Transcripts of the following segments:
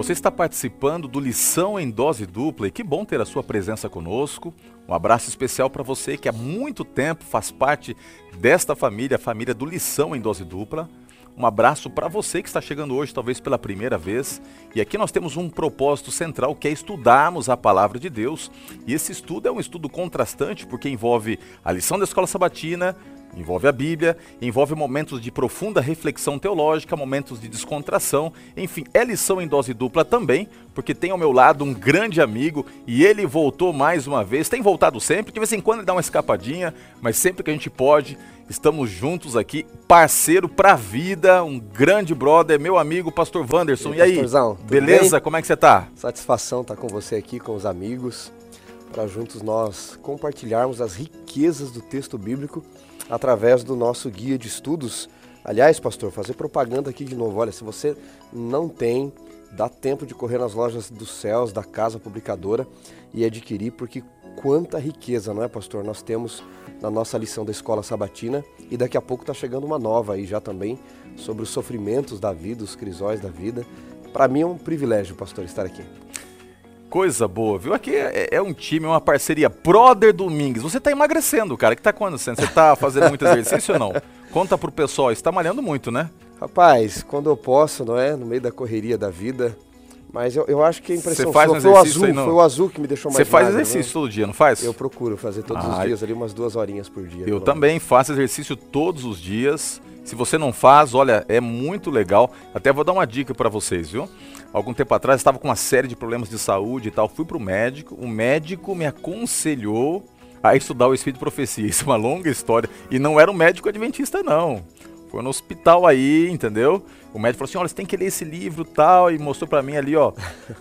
Você está participando do Lição em Dose Dupla e que bom ter a sua presença conosco. Um abraço especial para você que há muito tempo faz parte desta família, a família do Lição em Dose Dupla. Um abraço para você que está chegando hoje, talvez pela primeira vez. E aqui nós temos um propósito central que é estudarmos a palavra de Deus. E esse estudo é um estudo contrastante porque envolve a lição da escola sabatina, Envolve a Bíblia, envolve momentos de profunda reflexão teológica, momentos de descontração, enfim, é lição em dose dupla também, porque tem ao meu lado um grande amigo e ele voltou mais uma vez, tem voltado sempre, de vez em quando ele dá uma escapadinha, mas sempre que a gente pode, estamos juntos aqui, parceiro pra vida, um grande brother, meu amigo Pastor Wanderson. E, e aí, pastorzão, beleza? Bem? Como é que você tá? Satisfação estar tá com você aqui, com os amigos, para juntos nós compartilharmos as riquezas do texto bíblico através do nosso guia de estudos. Aliás, pastor, fazer propaganda aqui de novo. Olha, se você não tem, dá tempo de correr nas lojas dos céus, da casa publicadora e adquirir, porque quanta riqueza, não é, pastor? Nós temos na nossa lição da escola sabatina e daqui a pouco está chegando uma nova aí já também sobre os sofrimentos da vida, os crisóis da vida. Para mim é um privilégio, pastor, estar aqui. Coisa boa, viu? Aqui é, é, um time, uma parceria. Brother Domingues, você tá emagrecendo, cara. O que tá acontecendo? Você tá fazendo muito exercício ou não? Conta pro pessoal, você tá malhando muito, né? Rapaz, quando eu posso, não é? No meio da correria da vida. Mas eu, eu acho que a impressão faz um foi o azul, aí, foi o azul que me deixou mais Você faz magro, exercício né? todo dia, não faz? Eu procuro fazer todos ah, os dias ali umas duas horinhas por dia. Eu também menos. faço exercício todos os dias. Se você não faz, olha, é muito legal. Até vou dar uma dica para vocês, viu? Algum tempo atrás, estava com uma série de problemas de saúde e tal. Fui para o médico, o médico me aconselhou a estudar o Espírito de Profecia. Isso é uma longa história. E não era um médico adventista, não. Foi no hospital aí, entendeu? O médico falou assim: olha, você tem que ler esse livro tal. E mostrou para mim ali, ó,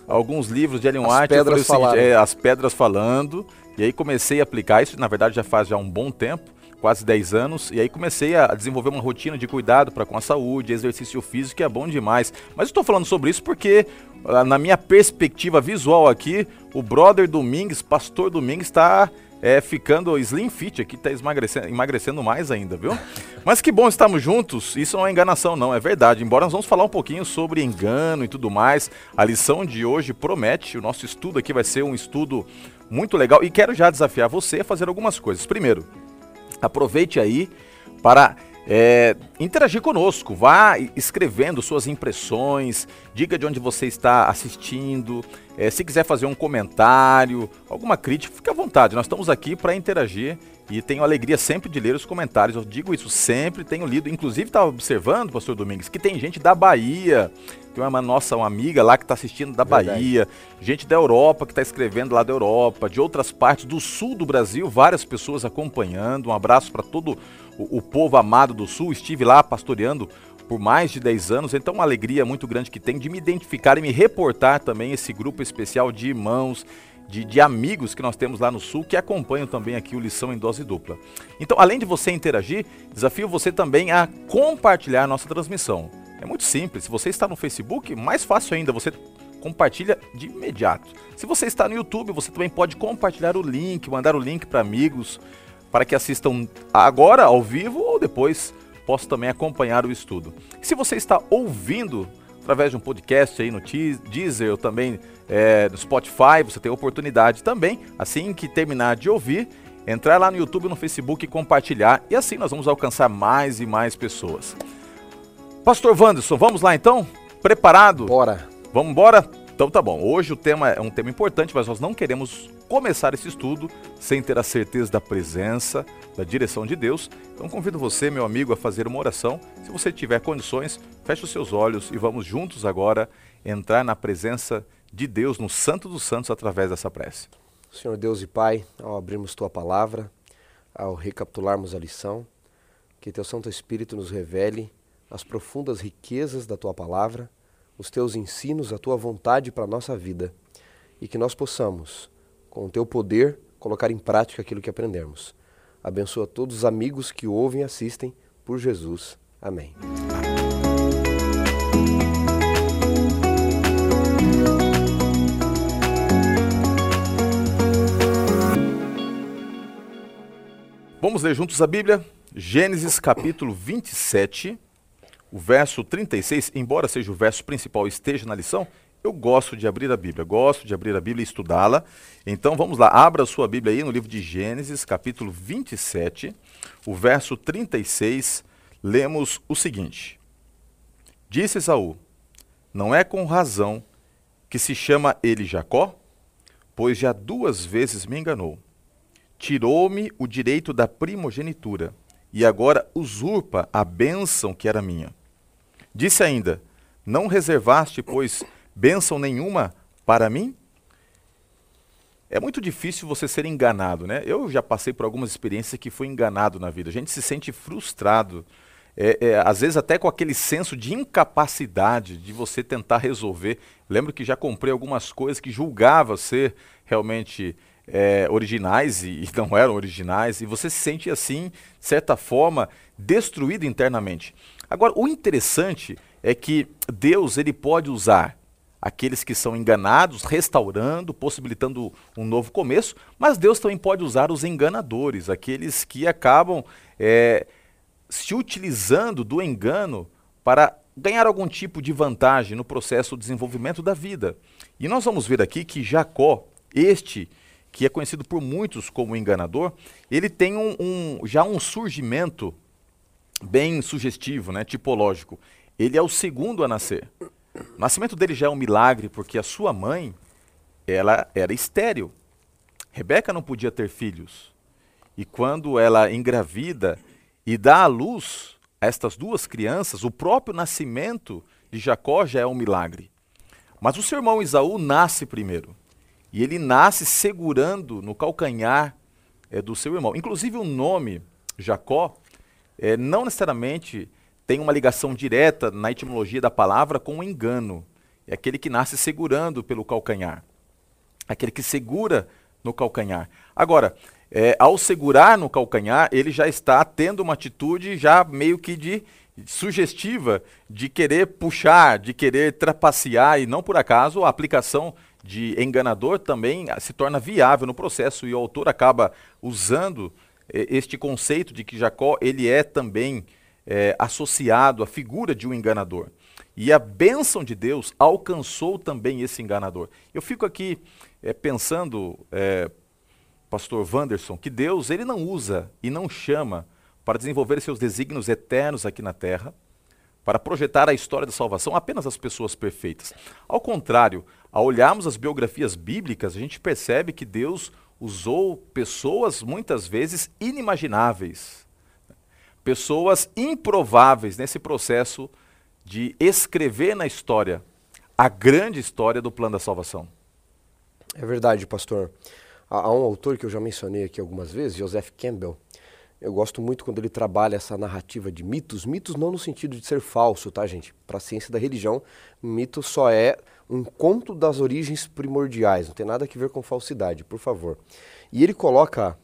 alguns livros de Ellen White. As pedras, seguinte, é, as pedras falando. E aí comecei a aplicar isso, na verdade já faz já um bom tempo quase 10 anos, e aí comecei a desenvolver uma rotina de cuidado para com a saúde, exercício físico, que é bom demais. Mas estou falando sobre isso porque, ah, na minha perspectiva visual aqui, o brother Domingues, pastor Domingues, está é, ficando slim fit aqui, está emagrecendo, emagrecendo mais ainda, viu? Mas que bom estarmos juntos, isso não é enganação não, é verdade. Embora nós vamos falar um pouquinho sobre engano e tudo mais, a lição de hoje promete, o nosso estudo aqui vai ser um estudo muito legal e quero já desafiar você a fazer algumas coisas. Primeiro, Aproveite aí para é, interagir conosco, vá escrevendo suas impressões, diga de onde você está assistindo, é, se quiser fazer um comentário, alguma crítica, fique à vontade. Nós estamos aqui para interagir e tenho alegria sempre de ler os comentários. Eu digo isso sempre, tenho lido. Inclusive, estava observando, pastor Domingues, que tem gente da Bahia, tem uma nossa uma amiga lá que está assistindo da Verdade. Bahia, gente da Europa que está escrevendo lá da Europa, de outras partes do sul do Brasil, várias pessoas acompanhando. Um abraço para todo o, o povo amado do sul. Estive lá pastoreando por mais de 10 anos, então uma alegria muito grande que tem de me identificar e me reportar também esse grupo especial de irmãos de, de, amigos que nós temos lá no Sul que acompanham também aqui o Lição em Dose Dupla. Então, além de você interagir, desafio você também a compartilhar a nossa transmissão. É muito simples. Se você está no Facebook, mais fácil ainda, você compartilha de imediato. Se você está no YouTube, você também pode compartilhar o link, mandar o link para amigos, para que assistam agora ao vivo ou depois possam também acompanhar o estudo. se você está ouvindo através de um podcast aí no Deezer ou também é, no Spotify, você tem a oportunidade também, assim que terminar de ouvir, entrar lá no YouTube, no Facebook e compartilhar. E assim nós vamos alcançar mais e mais pessoas. Pastor Wanderson, vamos lá então? Preparado? Bora. Vamos embora? Então tá bom. Hoje o tema é um tema importante, mas nós não queremos começar esse estudo sem ter a certeza da presença, da direção de Deus. Então convido você, meu amigo, a fazer uma oração. Se você tiver condições, feche os seus olhos e vamos juntos agora entrar na presença de Deus, no Santo dos Santos, através dessa prece. Senhor Deus e Pai, ao abrirmos tua palavra, ao recapitularmos a lição, que teu Santo Espírito nos revele as profundas riquezas da tua palavra os teus ensinos, a tua vontade para a nossa vida e que nós possamos, com o teu poder, colocar em prática aquilo que aprendemos. Abençoa todos os amigos que ouvem e assistem por Jesus. Amém. Vamos ler juntos a Bíblia? Gênesis capítulo 27 o verso 36, embora seja o verso principal esteja na lição, eu gosto de abrir a Bíblia, gosto de abrir a Bíblia e estudá-la. Então vamos lá, abra a sua Bíblia aí no livro de Gênesis, capítulo 27, o verso 36, lemos o seguinte: Disse Esaú: Não é com razão que se chama ele Jacó? Pois já duas vezes me enganou. Tirou-me o direito da primogenitura e agora usurpa a bênção que era minha. Disse ainda: Não reservaste, pois, bênção nenhuma para mim? É muito difícil você ser enganado, né? Eu já passei por algumas experiências que fui enganado na vida. A gente se sente frustrado, é, é, às vezes até com aquele senso de incapacidade de você tentar resolver. Lembro que já comprei algumas coisas que julgava ser realmente é, originais e, e, não eram originais, e você se sente assim, de certa forma, destruído internamente. Agora, o interessante é que Deus ele pode usar aqueles que são enganados, restaurando, possibilitando um novo começo, mas Deus também pode usar os enganadores, aqueles que acabam é, se utilizando do engano para ganhar algum tipo de vantagem no processo de desenvolvimento da vida. E nós vamos ver aqui que Jacó, este que é conhecido por muitos como enganador, ele tem um, um, já um surgimento bem sugestivo, né, tipológico. Ele é o segundo a nascer. O nascimento dele já é um milagre, porque a sua mãe ela era estéril. Rebeca não podia ter filhos. E quando ela engravida e dá à luz a estas duas crianças, o próprio nascimento de Jacó já é um milagre. Mas o seu irmão Isaú nasce primeiro. E ele nasce segurando no calcanhar é, do seu irmão. Inclusive o nome Jacó é, não necessariamente tem uma ligação direta na etimologia da palavra com o engano. É aquele que nasce segurando pelo calcanhar. Aquele que segura no calcanhar. Agora, é, ao segurar no calcanhar, ele já está tendo uma atitude já meio que de sugestiva de querer puxar, de querer trapacear, e não por acaso a aplicação de enganador também se torna viável no processo e o autor acaba usando eh, este conceito de que Jacó ele é também é, associado à figura de um enganador. E a bênção de Deus alcançou também esse enganador. Eu fico aqui é, pensando, é, pastor Wanderson, que Deus ele não usa e não chama para desenvolver seus desígnios eternos aqui na terra, para projetar a história da salvação apenas as pessoas perfeitas. Ao contrário, ao olharmos as biografias bíblicas, a gente percebe que Deus usou pessoas muitas vezes inimagináveis, pessoas improváveis nesse processo de escrever na história a grande história do plano da salvação. É verdade, pastor. Há um autor que eu já mencionei aqui algumas vezes, Joseph Campbell, eu gosto muito quando ele trabalha essa narrativa de mitos. Mitos não no sentido de ser falso, tá, gente? Para a ciência da religião, mito só é um conto das origens primordiais, não tem nada a ver com falsidade, por favor. E ele coloca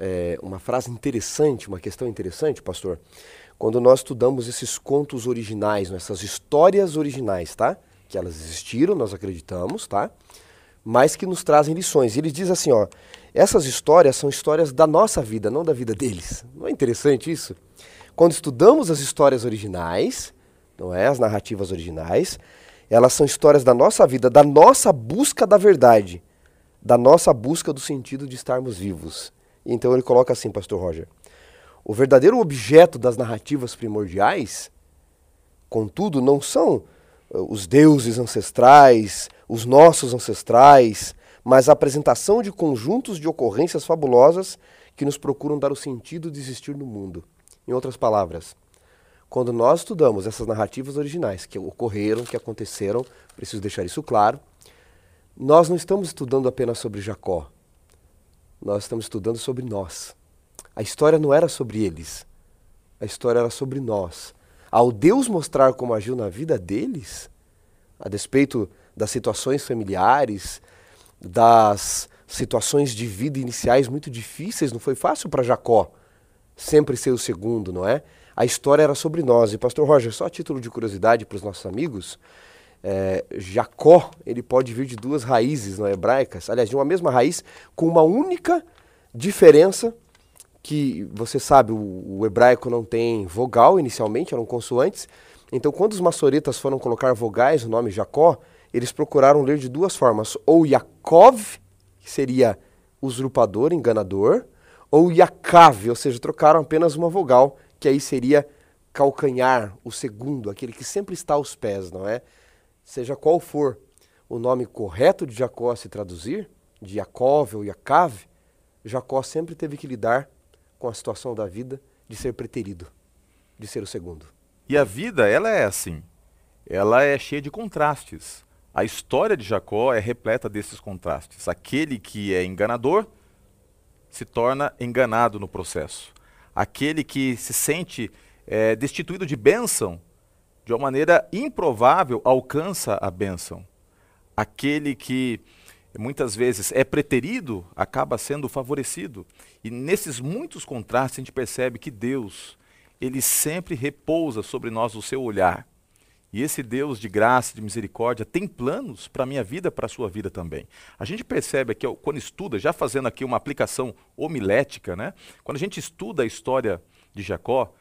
é, uma frase interessante, uma questão interessante, pastor, quando nós estudamos esses contos originais, essas histórias originais, tá? Que elas existiram, nós acreditamos, tá? Mas que nos trazem lições. E ele diz assim, ó, essas histórias são histórias da nossa vida, não da vida deles. Não é interessante isso? Quando estudamos as histórias originais, não é, as narrativas originais, elas são histórias da nossa vida, da nossa busca da verdade, da nossa busca do sentido de estarmos vivos. Então ele coloca assim, pastor Roger: o verdadeiro objeto das narrativas primordiais, contudo, não são eh, os deuses ancestrais, os nossos ancestrais, mas a apresentação de conjuntos de ocorrências fabulosas que nos procuram dar o sentido de existir no mundo. Em outras palavras, quando nós estudamos essas narrativas originais que ocorreram, que aconteceram, preciso deixar isso claro, nós não estamos estudando apenas sobre Jacó. Nós estamos estudando sobre nós. A história não era sobre eles. A história era sobre nós. Ao Deus mostrar como agiu na vida deles, a despeito das situações familiares, das situações de vida iniciais muito difíceis, não foi fácil para Jacó sempre ser o segundo, não é? A história era sobre nós. E pastor Roger, só a título de curiosidade para os nossos amigos, é, Jacó, ele pode vir de duas raízes não é, hebraicas, aliás, de uma mesma raiz, com uma única diferença que você sabe, o, o hebraico não tem vogal inicialmente, eram consoantes, Então, quando os maçoretas foram colocar vogais no nome Jacó, eles procuraram ler de duas formas: ou Yaakov, que seria usurpador, enganador, ou Yacav, ou seja, trocaram apenas uma vogal, que aí seria calcanhar, o segundo, aquele que sempre está aos pés, não é? Seja qual for o nome correto de Jacó se traduzir, de Yaakov ou Yacav, Jacó sempre teve que lidar com a situação da vida de ser preterido, de ser o segundo. E a vida, ela é assim. Ela é cheia de contrastes. A história de Jacó é repleta desses contrastes. Aquele que é enganador se torna enganado no processo. Aquele que se sente é, destituído de bênção, de uma maneira improvável, alcança a bênção. Aquele que muitas vezes é preterido, acaba sendo favorecido. E nesses muitos contrastes a gente percebe que Deus, ele sempre repousa sobre nós o seu olhar. E esse Deus de graça, de misericórdia, tem planos para a minha vida, para a sua vida também. A gente percebe aqui, quando estuda, já fazendo aqui uma aplicação homilética, né? quando a gente estuda a história de Jacó,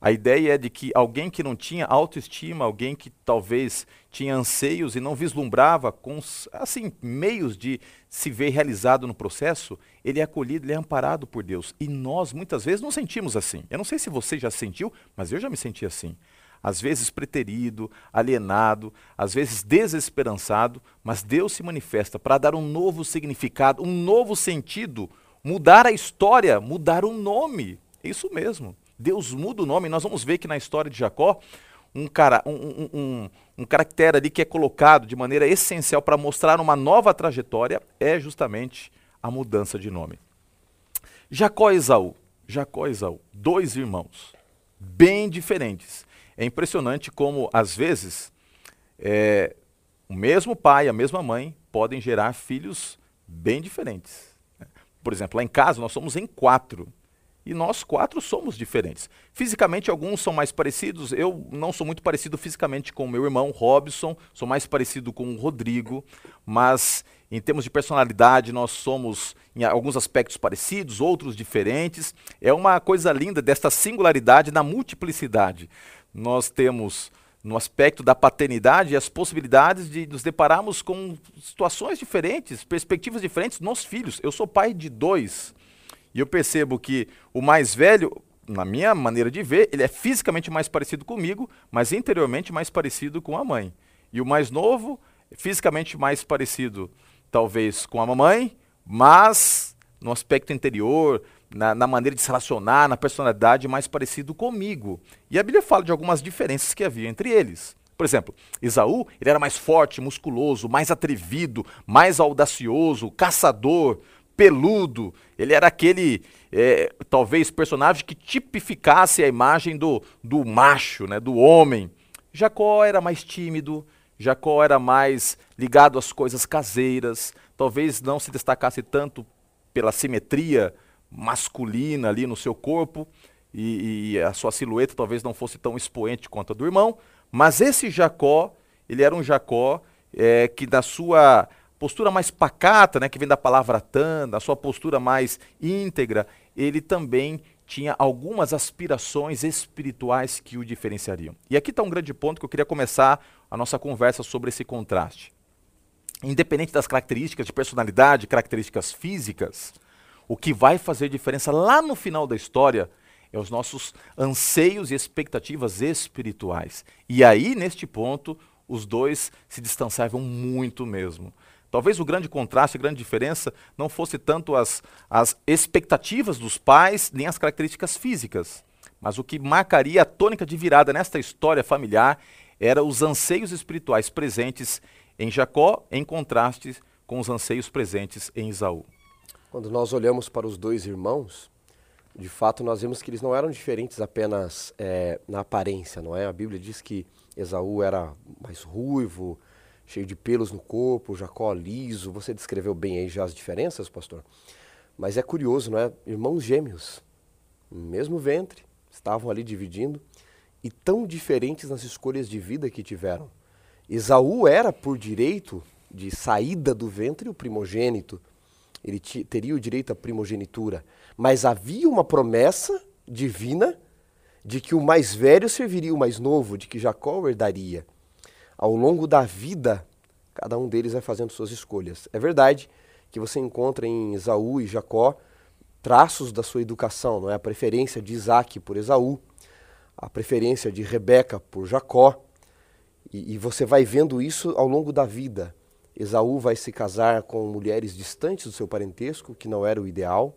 a ideia é de que alguém que não tinha autoestima, alguém que talvez tinha anseios e não vislumbrava com assim meios de se ver realizado no processo, ele é acolhido, ele é amparado por Deus. E nós muitas vezes não sentimos assim. Eu não sei se você já sentiu, mas eu já me senti assim. Às vezes preterido, alienado, às vezes desesperançado, mas Deus se manifesta para dar um novo significado, um novo sentido, mudar a história, mudar o nome. É isso mesmo. Deus muda o nome. Nós vamos ver que na história de Jacó, um, cara, um, um, um, um caractere ali que é colocado de maneira essencial para mostrar uma nova trajetória é justamente a mudança de nome. Jacó e Esaú. Jacó e Esaú, dois irmãos, bem diferentes. É impressionante como, às vezes, é, o mesmo pai, a mesma mãe podem gerar filhos bem diferentes. Por exemplo, lá em casa nós somos em quatro. E nós quatro somos diferentes. Fisicamente, alguns são mais parecidos. Eu não sou muito parecido fisicamente com meu irmão Robson, sou mais parecido com o Rodrigo, mas em termos de personalidade, nós somos em alguns aspectos parecidos, outros diferentes. É uma coisa linda desta singularidade na multiplicidade. Nós temos no aspecto da paternidade as possibilidades de nos depararmos com situações diferentes, perspectivas diferentes nos filhos. Eu sou pai de dois. E eu percebo que o mais velho, na minha maneira de ver, ele é fisicamente mais parecido comigo, mas interiormente mais parecido com a mãe. E o mais novo, fisicamente mais parecido, talvez, com a mamãe, mas no aspecto interior, na, na, maneira de se relacionar, na personalidade, mais parecido comigo. E a Bíblia fala de algumas diferenças que havia entre eles. Por exemplo, Esaú, ele era mais forte, musculoso, mais atrevido, mais audacioso, caçador, peludo. Ele era aquele, é, talvez, personagem que tipificasse a imagem do, do macho, né, do homem. Jacó era mais tímido, Jacó era mais ligado às coisas caseiras, talvez não se destacasse tanto pela simetria masculina ali no seu corpo, e, e, a sua silhueta talvez não fosse tão expoente quanto a do irmão, mas esse Jacó, ele era um Jacó é, que na sua postura mais pacata, né, que vem da palavra tanda, a sua postura mais íntegra, ele também tinha algumas aspirações espirituais que o diferenciariam. E aqui está um grande ponto que eu queria começar a nossa conversa sobre esse contraste. Independente das características de personalidade, características físicas, o que vai fazer diferença lá no final da história é os nossos anseios e expectativas espirituais. E aí, neste ponto, os dois se distanciavam muito mesmo. Talvez o grande contraste, a grande diferença não fosse tanto as, as expectativas dos pais, nem as características físicas. Mas o que marcaria a tônica de virada nesta história familiar era os anseios espirituais presentes em Jacó, em contraste com os anseios presentes em Isaú. Quando nós olhamos para os dois irmãos, de fato nós vemos que eles não eram diferentes apenas é, na aparência, não é? A Bíblia diz que Esaú era mais ruivo, cheio de pelos no corpo, Jacó liso. Você descreveu bem aí já as diferenças, pastor. Mas é curioso, não é? Irmãos gêmeos, mesmo ventre, estavam ali dividindo e tão diferentes nas escolhas de vida que tiveram. Esaú era, por direito de saída do ventre, o primogênito. Ele teria o direito à primogenitura. Mas havia uma promessa divina de que o mais velho serviria o mais novo, de que Jacó herdaria. Ao longo da vida, cada um deles vai fazendo suas escolhas. É verdade que você encontra em Esaú e Jacó traços da sua educação, não é? A preferência de Isaac por Esaú, a preferência de Rebeca por Jacó, e, e você vai vendo isso ao longo da vida. Esaú vai se casar com mulheres distantes do seu parentesco, que não era o ideal.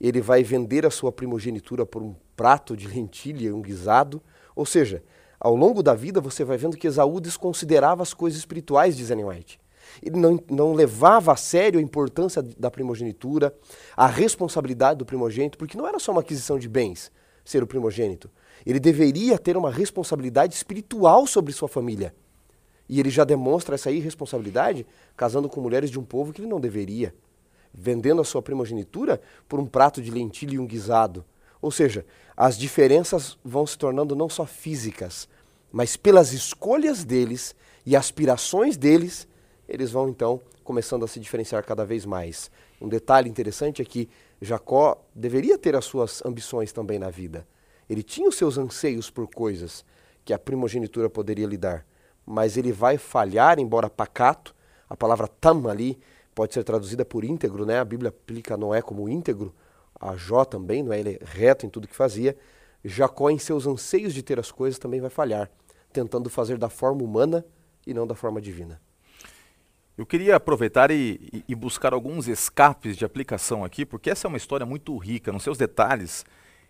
Ele vai vender a sua primogenitura por um prato de lentilha um guisado. Ou seja, ao longo da vida você vai vendo que Esaú desconsiderava as coisas espirituais de Ellen White. Ele não, não levava a sério a importância da primogenitura, a responsabilidade do primogênito, porque não era só uma aquisição de bens ser o primogênito. Ele deveria ter uma responsabilidade espiritual sobre sua família. E ele já demonstra essa irresponsabilidade casando com mulheres de um povo que ele não deveria, vendendo a sua primogenitura por um prato de lentilha e um guisado. Ou seja, as diferenças vão se tornando não só físicas, mas pelas escolhas deles e aspirações deles, eles vão então começando a se diferenciar cada vez mais. Um detalhe interessante é que Jacó deveria ter as suas ambições também na vida. Ele tinha os seus anseios por coisas que a primogenitura poderia lhe dar, mas ele vai falhar, embora pacato. A palavra tam ali pode ser traduzida por íntegro, né? A Bíblia aplica Noé como íntegro, a Jó também, não é? Ele é reto em tudo que fazia. Jacó, em seus anseios de ter as coisas, também vai falhar, tentando fazer da forma humana e não da forma divina. Eu queria aproveitar e, e, buscar alguns escapes de aplicação aqui, porque essa é uma história muito rica. Nos seus detalhes,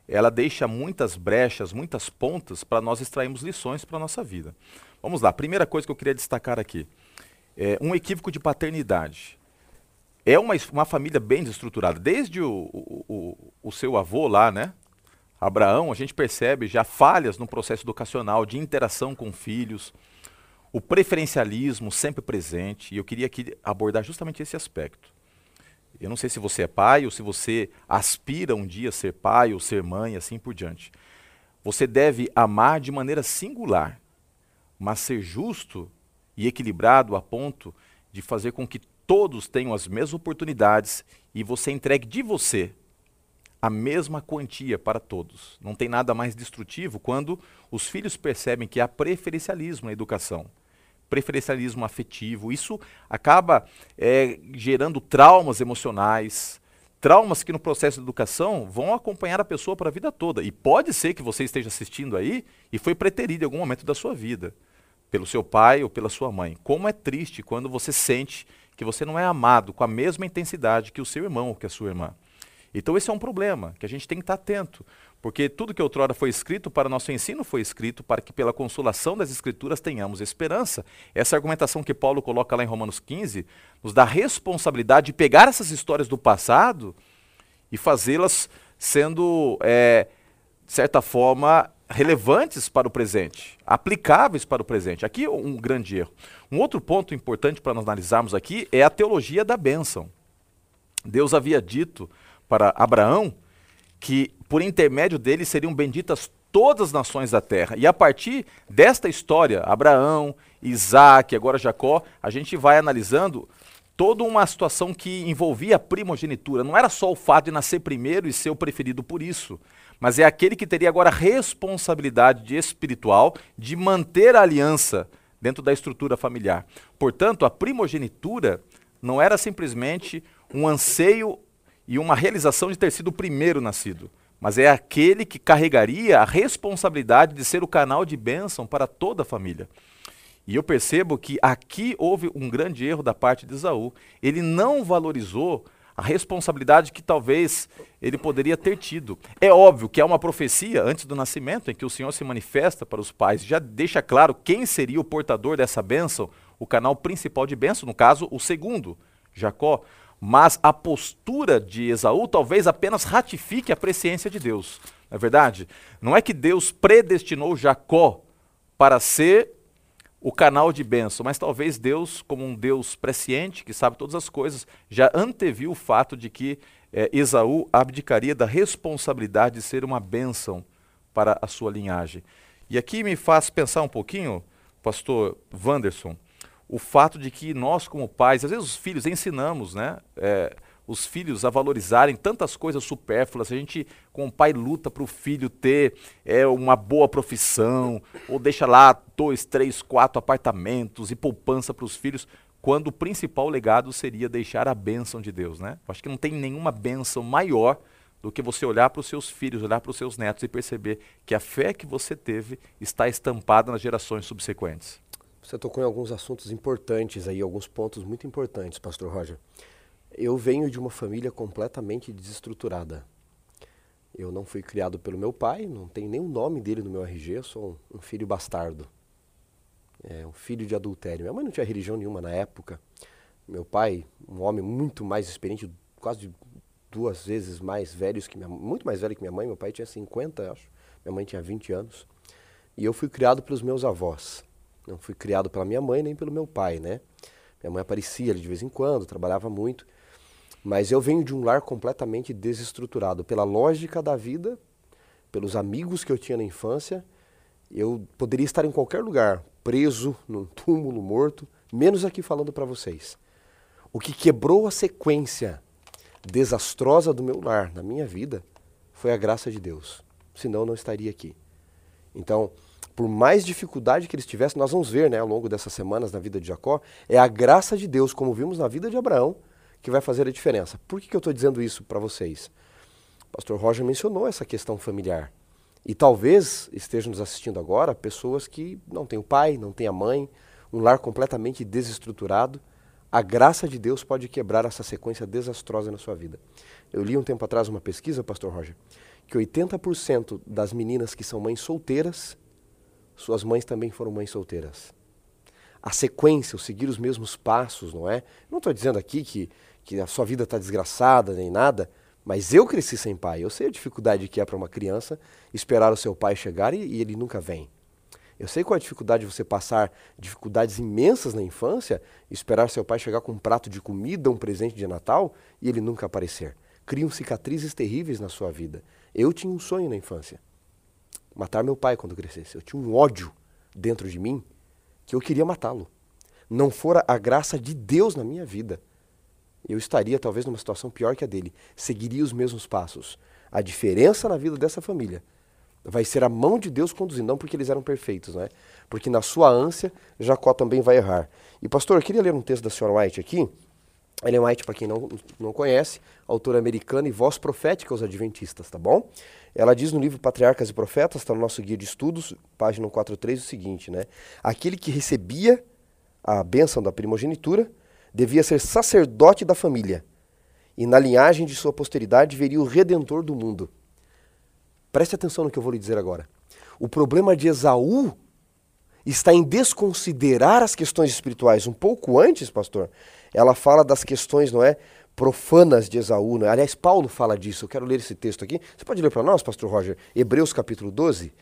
ela deixa muitas brechas, muitas pontas para nós extrairmos lições para a nossa vida. Vamos lá, primeira coisa que eu queria destacar aqui. É um equívoco de paternidade. É uma, uma família bem desestruturada. Desde o, o, o, o seu avô lá, né? Abraão, a gente percebe já falhas no processo educacional, de interação com filhos o preferencialismo sempre presente, e eu queria aqui abordar justamente esse aspecto. Eu não sei se você é pai ou se você aspira um dia ser pai ou ser mãe, assim por diante. Você deve amar de maneira singular, mas ser justo e equilibrado a ponto de fazer com que todos tenham as mesmas oportunidades e você entregue de você a mesma quantia para todos. Não tem nada mais destrutivo quando os filhos percebem que há preferencialismo na educação preferencialismo afetivo. Isso acaba é, gerando traumas emocionais, traumas que no processo de educação vão acompanhar a pessoa para a vida toda. E pode ser que você esteja assistindo aí e foi preterido em algum momento da sua vida, pelo seu pai ou pela sua mãe. Como é triste quando você sente que você não é amado com a mesma intensidade que o seu irmão ou que a sua irmã. Então esse é um problema que a gente tem que estar atento, porque tudo que outrora foi escrito para nosso ensino foi escrito para que pela consolação das escrituras tenhamos esperança. Essa argumentação que Paulo coloca lá em Romanos 15 nos dá a responsabilidade de pegar essas histórias do passado e fazê-las sendo, é, de certa forma, relevantes para o presente, aplicáveis para o presente. Aqui um grande erro. Um outro ponto importante para nós analisarmos aqui é a teologia da bênção. Deus havia dito para Abraão que por intermédio dele seriam benditas todas as nações da terra. E a partir desta história, Abraão, Isaac, agora Jacó, a gente vai analisando toda uma situação que envolvia a primogenitura. Não era só o fato de nascer primeiro e ser o preferido por isso, mas é aquele que teria agora a responsabilidade espiritual de manter a aliança dentro da estrutura familiar. Portanto, a primogenitura não era simplesmente um anseio e uma realização de ter sido o primeiro nascido, mas é aquele que carregaria a responsabilidade de ser o canal de bênção para toda a família. E eu percebo que aqui houve um grande erro da parte de Esaú. Ele não valorizou a responsabilidade que talvez ele poderia ter tido. É óbvio que há uma profecia antes do nascimento em que o Senhor se manifesta para os pais, já deixa claro quem seria o portador dessa bênção, o canal principal de bênção, no caso, o segundo, Jacó mas a postura de Esaú talvez apenas ratifique a presciência de Deus. Não é verdade? Não é que Deus predestinou Jacó para ser o canal de bênção, mas talvez Deus, como um Deus presciente, que sabe todas as coisas, já anteviu o fato de que é, Esaú abdicaria da responsabilidade de ser uma bênção para a sua linhagem. E aqui me faz pensar um pouquinho, pastor Wanderson, o fato de que nós, como pais, às vezes os filhos ensinamos, né? É, os filhos a valorizarem tantas coisas supérfluas. A gente, com o pai, luta para o filho ter é, uma boa profissão, ou deixa lá dois, três, quatro apartamentos e poupança para os filhos, quando o principal legado seria deixar a bênção de Deus. Né? Acho que não tem nenhuma bênção maior do que você olhar para os seus filhos, olhar para os seus netos e perceber que a fé que você teve está estampada nas gerações subsequentes. Você tocou em alguns assuntos importantes aí, alguns pontos muito importantes, pastor Roger. Eu venho de uma família completamente desestruturada. Eu não fui criado pelo meu pai, não tem nenhum nome dele no meu RG, eu sou um, filho bastardo. É, um filho de adultério. Minha mãe não tinha religião nenhuma na época. Meu pai, um homem muito mais experiente, quase duas vezes mais velhos que minha muito mais velho que minha mãe. Meu pai tinha 50, acho. Minha mãe tinha 20 anos. E eu fui criado pelos meus avós. Não fui criado pela minha mãe nem pelo meu pai, né? Minha mãe aparecia ali de vez em quando, trabalhava muito. Mas eu venho de um lar completamente desestruturado pela lógica da vida, pelos amigos que eu tinha na infância. Eu poderia estar em qualquer lugar, preso, num túmulo, morto, menos aqui falando para vocês. O que quebrou a sequência desastrosa do meu lar, na minha vida, foi a graça de Deus. Senão eu não estaria aqui. Então, por mais dificuldade que eles tivessem, nós vamos ver né, ao longo dessas semanas na vida de Jacó, é a graça de Deus, como vimos na vida de Abraão, que vai fazer a diferença. Por que, que eu estou dizendo isso para vocês? O pastor Roger mencionou essa questão familiar. E talvez estejam nos assistindo agora pessoas que não têm o pai, não têm a mãe, um lar completamente desestruturado a graça de Deus pode quebrar essa sequência desastrosa na sua vida. Eu li um tempo atrás uma pesquisa, pastor Roger, que 80% das meninas que são mães solteiras, suas mães também foram mães solteiras. A sequência, o seguir os mesmos passos, não é? Não estou dizendo aqui que, que a sua vida está desgraçada nem nada, mas eu cresci sem pai. Eu sei a dificuldade que é para uma criança esperar o seu pai chegar e, e ele nunca vem. Eu sei qual é a dificuldade de você passar dificuldades imensas na infância, esperar seu pai chegar com um prato de comida, um presente de Natal e ele nunca aparecer. Criam cicatrizes terríveis na sua vida. Eu tinha um sonho na infância: matar meu pai quando crescesse. Eu tinha um ódio dentro de mim que eu queria matá-lo. Não fora a graça de Deus na minha vida, eu estaria talvez numa situação pior que a dele. Seguiria os mesmos passos. A diferença na vida dessa família Vai ser a mão de Deus conduzindo, não porque eles eram perfeitos, né? Porque na sua ânsia, Jacó também vai errar. E pastor, eu queria ler um texto da senhora White aqui. Ellen White, para quem não, não conhece, autora americana e voz profética aos adventistas, tá bom? Ela diz no livro Patriarcas e Profetas, está no nosso guia de estudos, página 143, o seguinte, né? Aquele que recebia a bênção da primogenitura devia ser sacerdote da família, e na linhagem de sua posteridade veria o redentor do mundo. Preste atenção no que eu vou lhe dizer agora. O problema de Esaú está em desconsiderar as questões espirituais. Um pouco antes, pastor, ela fala das questões, não é? Profanas de Esaú. É? Aliás, Paulo fala disso. Eu quero ler esse texto aqui. Você pode ler para nós, pastor Roger? Hebreus capítulo 12.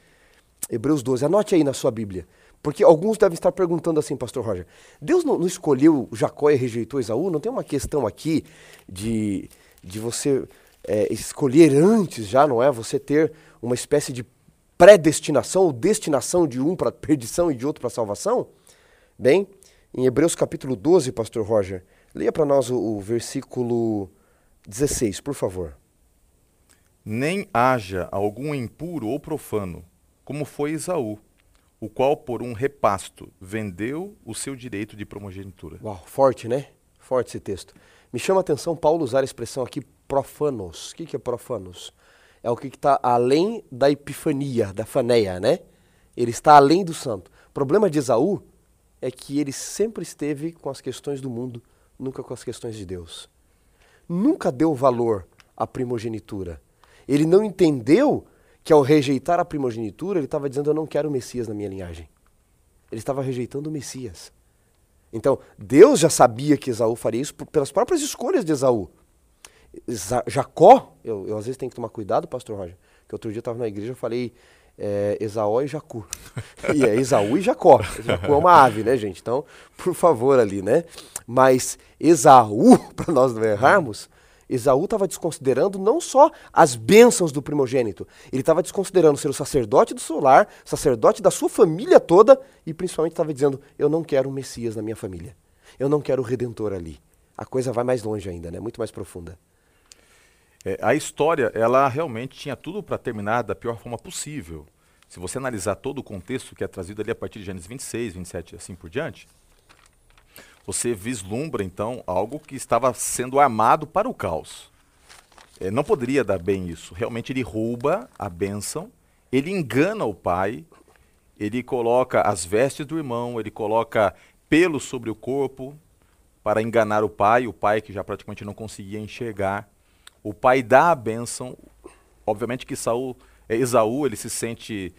Hebreus 12. Anote aí na sua Bíblia. Porque alguns devem estar perguntando assim, pastor Roger, Deus não, não escolheu Jacó e rejeitou Esaú? Não tem uma questão aqui de, de você é, escolher antes já, não é? Você ter uma espécie de predestinação ou destinação de um para perdição e de outro para salvação? Bem, em Hebreus capítulo 12, pastor Roger, leia para nós o, o versículo 16, por favor. Nem haja algum impuro ou profano, como foi Esaú, o qual por um repasto vendeu o seu direito de primogenitura. Uau, forte, né? Forte esse texto. Me chama a atenção Paulo usar a expressão aqui profanos. O que, que é profanos? É o que está além da epifania, da faneia, né? Ele está além do santo. O problema de Esaú é que ele sempre esteve com as questões do mundo, nunca com as questões de Deus. Nunca deu valor à primogenitura. Ele não entendeu que ao rejeitar a primogenitura, ele estava dizendo: Eu não quero o Messias na minha linhagem. Ele estava rejeitando o Messias. Então, Deus já sabia que Esaú faria isso pelas próprias escolhas de Esaú. Jacó, eu, eu, às vezes tenho que tomar cuidado, pastor Roger, que outro dia eu estava na igreja, eu falei é, Esaú e Jacu. e é Esaú e Jacó. Jacó é uma ave, né, gente? Então, por favor ali, né? Mas Esaú, para nós não errarmos, Esaú estava desconsiderando não só as bênçãos do primogênito, ele estava desconsiderando ser o sacerdote do seu lar, sacerdote da sua família toda, e principalmente estava dizendo: Eu não quero um Messias na minha família. Eu não quero o redentor ali. a coisa vai mais longe ainda, né? Muito mais profunda. É, a história, ela realmente tinha tudo para terminar da pior forma possível. Se você analisar todo o contexto que é trazido ali a partir de Gênesis 26, 27 e assim por diante, você vislumbra então algo que estava sendo armado para o caos. É, não poderia dar bem isso. Realmente ele rouba a bênção, ele engana o pai, ele coloca as vestes do irmão, ele coloca pelo sobre o corpo para enganar o pai, o pai que já praticamente não conseguia enxergar. O pai dá a bênção. Obviamente que Saul, é, Esaú ele se sente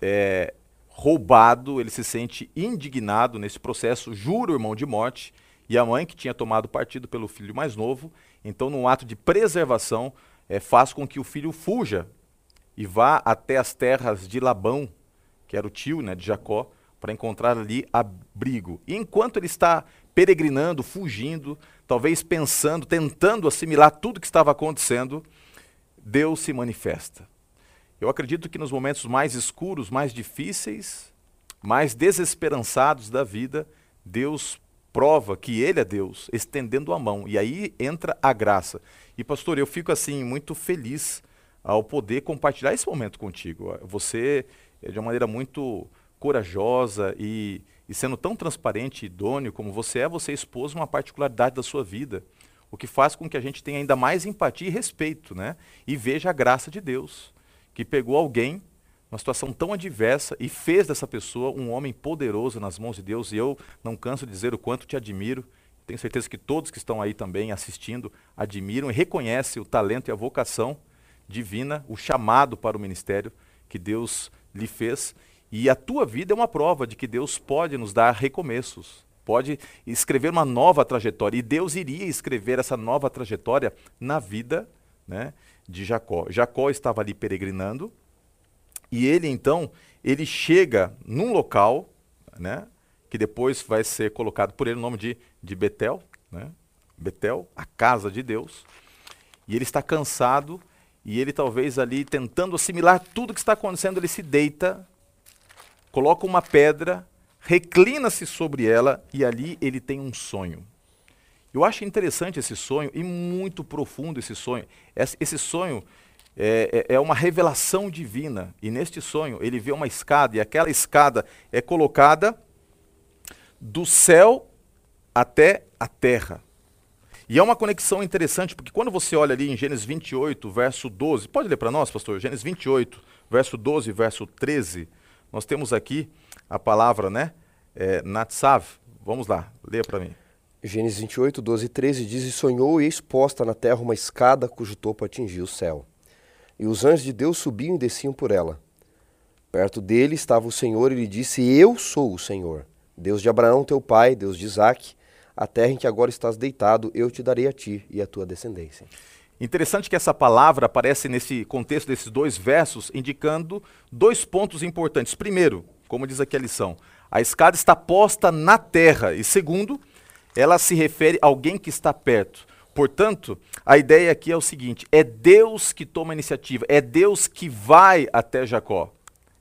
é, roubado, ele se sente indignado nesse processo, jura o irmão de morte, e a mãe, que tinha tomado partido pelo filho mais novo, então, num ato de preservação, é, faz com que o filho fuja e vá até as terras de Labão, que era o tio né, de Jacó, para encontrar ali abrigo. E enquanto ele está peregrinando, fugindo, talvez pensando, tentando assimilar tudo que estava acontecendo, Deus se manifesta. Eu acredito que nos momentos mais escuros, mais difíceis, mais desesperançados da vida, Deus prova que Ele é Deus, estendendo a mão. E aí entra a graça. E, pastor, eu fico assim muito feliz ao poder compartilhar esse momento contigo. Você, é de uma maneira muito corajosa e, e sendo tão transparente e idôneo como você é, você expôs uma particularidade da sua vida. O que faz com que a gente tenha ainda mais empatia e respeito, né? E veja a graça de Deus que pegou alguém, uma situação tão adversa, e fez dessa pessoa um homem poderoso nas mãos de Deus. E eu não canso de dizer o quanto te admiro. Tenho certeza que todos que estão aí também assistindo admiram e reconhecem o talento e a vocação divina, o chamado para o ministério que Deus lhe fez. E a tua vida é uma prova de que Deus pode nos dar recomeços, pode escrever uma nova trajetória. E Deus iria escrever essa nova trajetória na vida né, de Jacó. Jacó estava ali peregrinando e ele então ele chega num local, né, que depois vai ser colocado por ele o nome de, de Betel, né, Betel, a casa de Deus. E ele está cansado e ele talvez ali tentando assimilar tudo que está acontecendo, ele se deita, coloca uma pedra, reclina-se sobre ela e ali ele tem um sonho. Eu acho interessante esse sonho e muito profundo esse sonho. Esse sonho é, é, é, uma revelação divina. E neste sonho ele vê uma escada e aquela escada é colocada do céu até a terra. E é uma conexão interessante, porque quando você olha ali em Gênesis 28, verso 12, pode ler para nós, pastor? Gênesis 28, verso 12, verso 13, nós temos aqui a palavra, né? É, Natsav. Vamos lá, leia para mim. Gênesis 28, 12 e 13 diz: E sonhou e exposta na terra uma escada cujo topo atingia o céu. E os anjos de Deus subiam e desciam por ela. Perto dele estava o Senhor e lhe disse: Eu sou o Senhor, Deus de Abraão, teu pai, Deus de Isaque. A terra em que agora estás deitado, eu te darei a ti e à tua descendência. Interessante que essa palavra aparece nesse contexto desses dois versos, indicando dois pontos importantes. Primeiro, como diz aqui a lição, a escada está posta na terra. E segundo, ela se refere a alguém que está perto. Portanto, a ideia aqui é o seguinte: é Deus que toma a iniciativa, é Deus que vai até Jacó.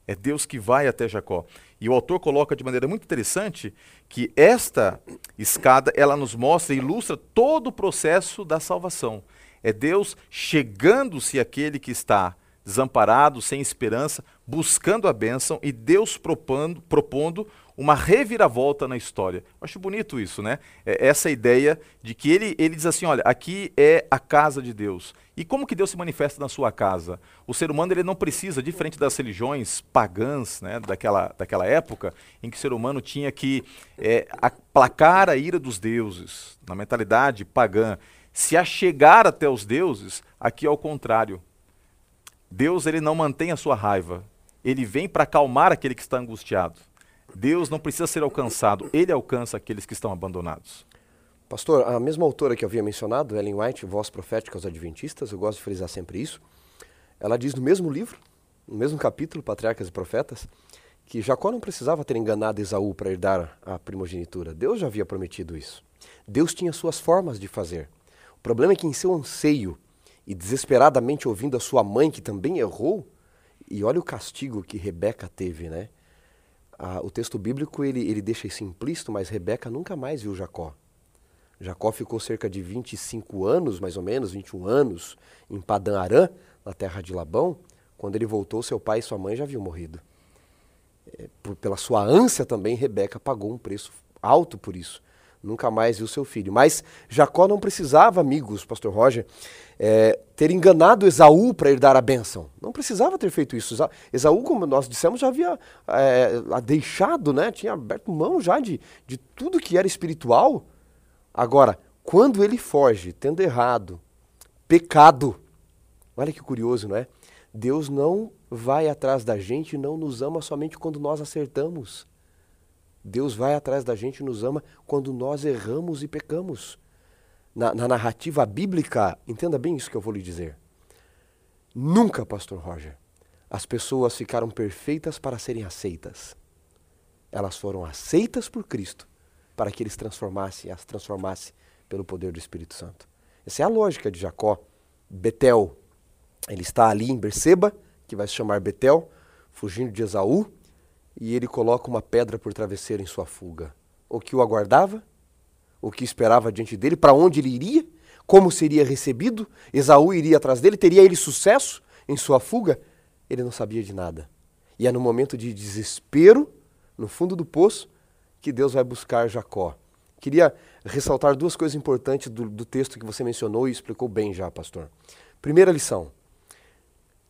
É Deus que vai até Jacó. E o autor coloca de maneira muito interessante que esta escada ela nos mostra e ilustra todo o processo da salvação. É Deus chegando-se àquele que está desamparado, sem esperança, buscando a bênção e Deus propondo, propondo uma reviravolta na história. Eu acho bonito isso, né? É essa ideia de que ele, ele diz assim, olha, aqui é a casa de Deus. E como que Deus se manifesta na sua casa? O ser humano ele não precisa, diferente das religiões pagãs né, daquela, daquela época, em que o ser humano tinha que é, aplacar a ira dos deuses, na mentalidade pagã, se achegar até os deuses, aqui é o contrário. Deus ele não mantém a sua raiva, ele vem para acalmar aquele que está angustiado. Deus não precisa ser alcançado, ele alcança aqueles que estão abandonados. Pastor, a mesma autora que eu havia mencionado, Ellen White, Voz Profética aos Adventistas, eu gosto de frisar sempre isso, ela diz no mesmo livro, no mesmo capítulo, Patriarcas e Profetas, que Jacó não precisava ter enganado Esaú para herdar a primogenitura. Deus já havia prometido isso. Deus tinha suas formas de fazer. O problema é que em seu anseio e desesperadamente ouvindo a sua mãe, que também errou, e olha o castigo que Rebeca teve, né? Ah, o texto bíblico ele, ele deixa isso implícito, mas Rebeca nunca mais viu Jacó. Jacó ficou cerca de 25 anos, mais ou menos, 21 anos, em Padã Arã, na terra de Labão. Quando ele voltou, seu pai e sua mãe já haviam morrido. É, por, pela sua ânsia também, Rebeca pagou um preço alto por isso. Nunca mais viu seu filho. Mas Jacó não precisava, amigos, pastor Roger, é, ter enganado Esaú para ir dar a bênção. Não precisava ter feito isso. Esaú, como nós dissemos, já havia é, deixado, né? tinha aberto mão já de, de tudo que era espiritual Agora, quando ele foge, tendo errado, pecado, olha que curioso, não é? Deus não vai atrás da gente não nos ama somente quando nós acertamos. Deus vai atrás da gente e nos ama quando nós erramos e pecamos. Na, na, narrativa bíblica, entenda bem isso que eu vou lhe dizer. Nunca, Pastor Roger, as pessoas ficaram perfeitas para serem aceitas. Elas foram aceitas por Cristo para que eles transformassem, as transformasse pelo poder do Espírito Santo. Essa é a lógica de Jacó. Betel, ele está ali em Berseba, que vai se chamar Betel, fugindo de Esaú, e ele coloca uma pedra por travesseiro em sua fuga. O que o aguardava? O que esperava diante dele? Para onde ele iria? Como seria recebido? Esaú iria atrás dele? Teria ele sucesso em sua fuga? Ele não sabia de nada. E é no momento de desespero, no fundo do poço, que Deus vai buscar Jacó. Queria ressaltar duas coisas importantes do, do texto que você mencionou e explicou bem já, pastor. Primeira lição,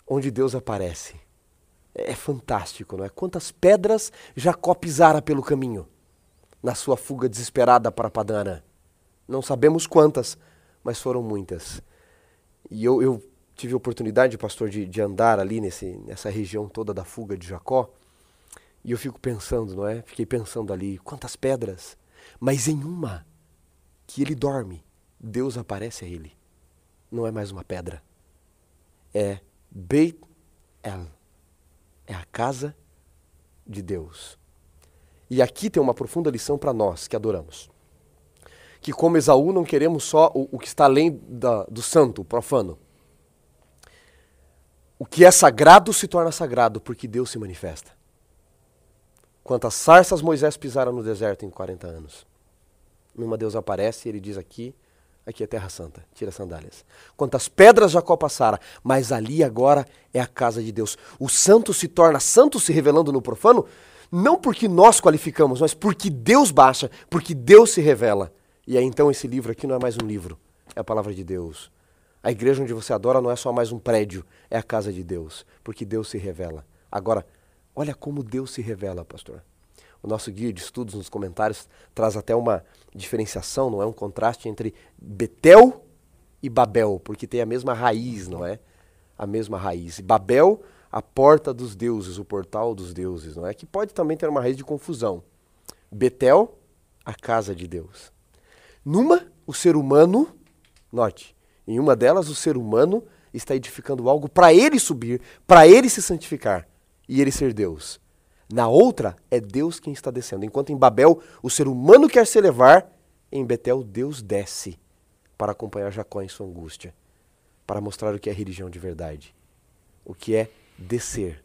onde Deus aparece. É, fantástico, não é? Quantas pedras Jacó pisara pelo caminho na sua fuga desesperada para Padana. Não sabemos quantas, mas foram muitas. E eu, eu tive a oportunidade, pastor, de, de andar ali nesse, nessa região toda da fuga de Jacó. E eu fico pensando, não é? Fiquei pensando ali, quantas pedras. Mas em uma que ele dorme, Deus aparece a ele. Não é mais uma pedra. É Beit El. É a casa de Deus. E aqui tem uma profunda lição para nós que adoramos. Que como Esaú não queremos só o, o que está além da, do santo, o profano. O que é sagrado se torna sagrado porque Deus se manifesta. Quantas sarças Moisés pisara no deserto em 40 anos. Numa Deus aparece e ele diz aqui, aqui é terra santa, tira as sandálias. Quantas pedras Jacó passara, mas ali agora é a casa de Deus. O santo se torna santo se revelando no profano, não porque nós qualificamos, mas porque Deus baixa, porque Deus se revela. E aí então esse livro aqui não é mais um livro, é a palavra de Deus. A igreja onde você adora não é só mais um prédio, é a casa de Deus, porque Deus se revela. Agora, Olha como Deus se revela, pastor. O nosso guia de estudos nos comentários traz até uma diferenciação, não é? Um contraste entre Betel e Babel, porque tem a mesma raiz, não é? A mesma raiz. E Babel, a porta dos deuses, o portal dos deuses, não é? Que pode também ter uma raiz de confusão. Betel, a casa de Deus. Numa, o ser humano, note, em uma delas o ser humano está edificando algo para ele subir, para ele se santificar e ele ser Deus. Na outra, é Deus quem está descendo. Enquanto em Babel o ser humano quer se elevar, em Betel Deus desce para acompanhar Jacó em sua angústia, para mostrar o que é religião de verdade, o que é descer.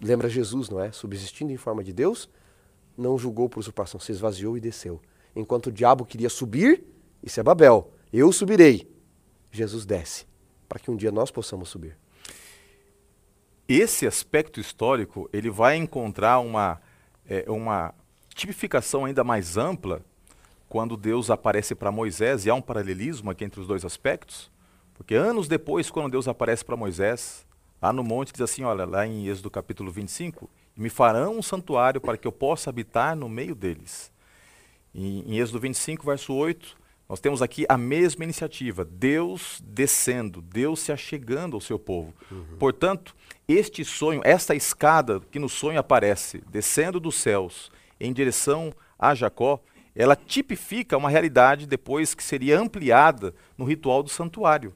Lembra Jesus, não é? Subsistindo em forma de Deus, não julgou por usurpação, se esvaziou e desceu. Enquanto o diabo queria subir, isso é Babel, eu subirei. Jesus desce, para que um dia nós possamos subir esse aspecto histórico ele vai encontrar uma, é, uma tipificação ainda mais ampla quando Deus aparece para Moisés, e há um paralelismo aqui entre os dois aspectos, porque anos depois, quando Deus aparece para Moisés, lá no monte, diz assim: olha, lá em Êxodo capítulo 25, me farão um santuário para que eu possa habitar no meio deles. E, em Êxodo 25, verso 8, nós temos aqui a mesma iniciativa, Deus descendo, Deus se achegando ao seu povo. Uhum. Portanto, este sonho, esta escada que no sonho aparece, descendo dos céus em direção a Jacó, ela tipifica uma realidade depois que seria ampliada no ritual do santuário.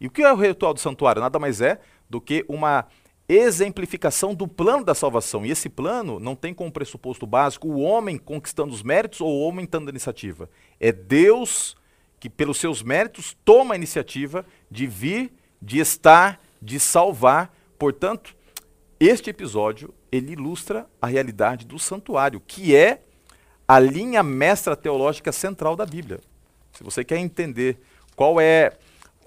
E o que é o ritual do santuário? Nada mais é do que uma exemplificação do plano da salvação. E esse plano não tem como pressuposto básico o homem conquistando os méritos ou o homem dando a iniciativa. É Deus que, pelos seus méritos, toma a iniciativa de vir, de estar, de salvar. Portanto, este episódio ele ilustra a realidade do santuário, que é a linha mestra teológica central da Bíblia. se você quer entender qual é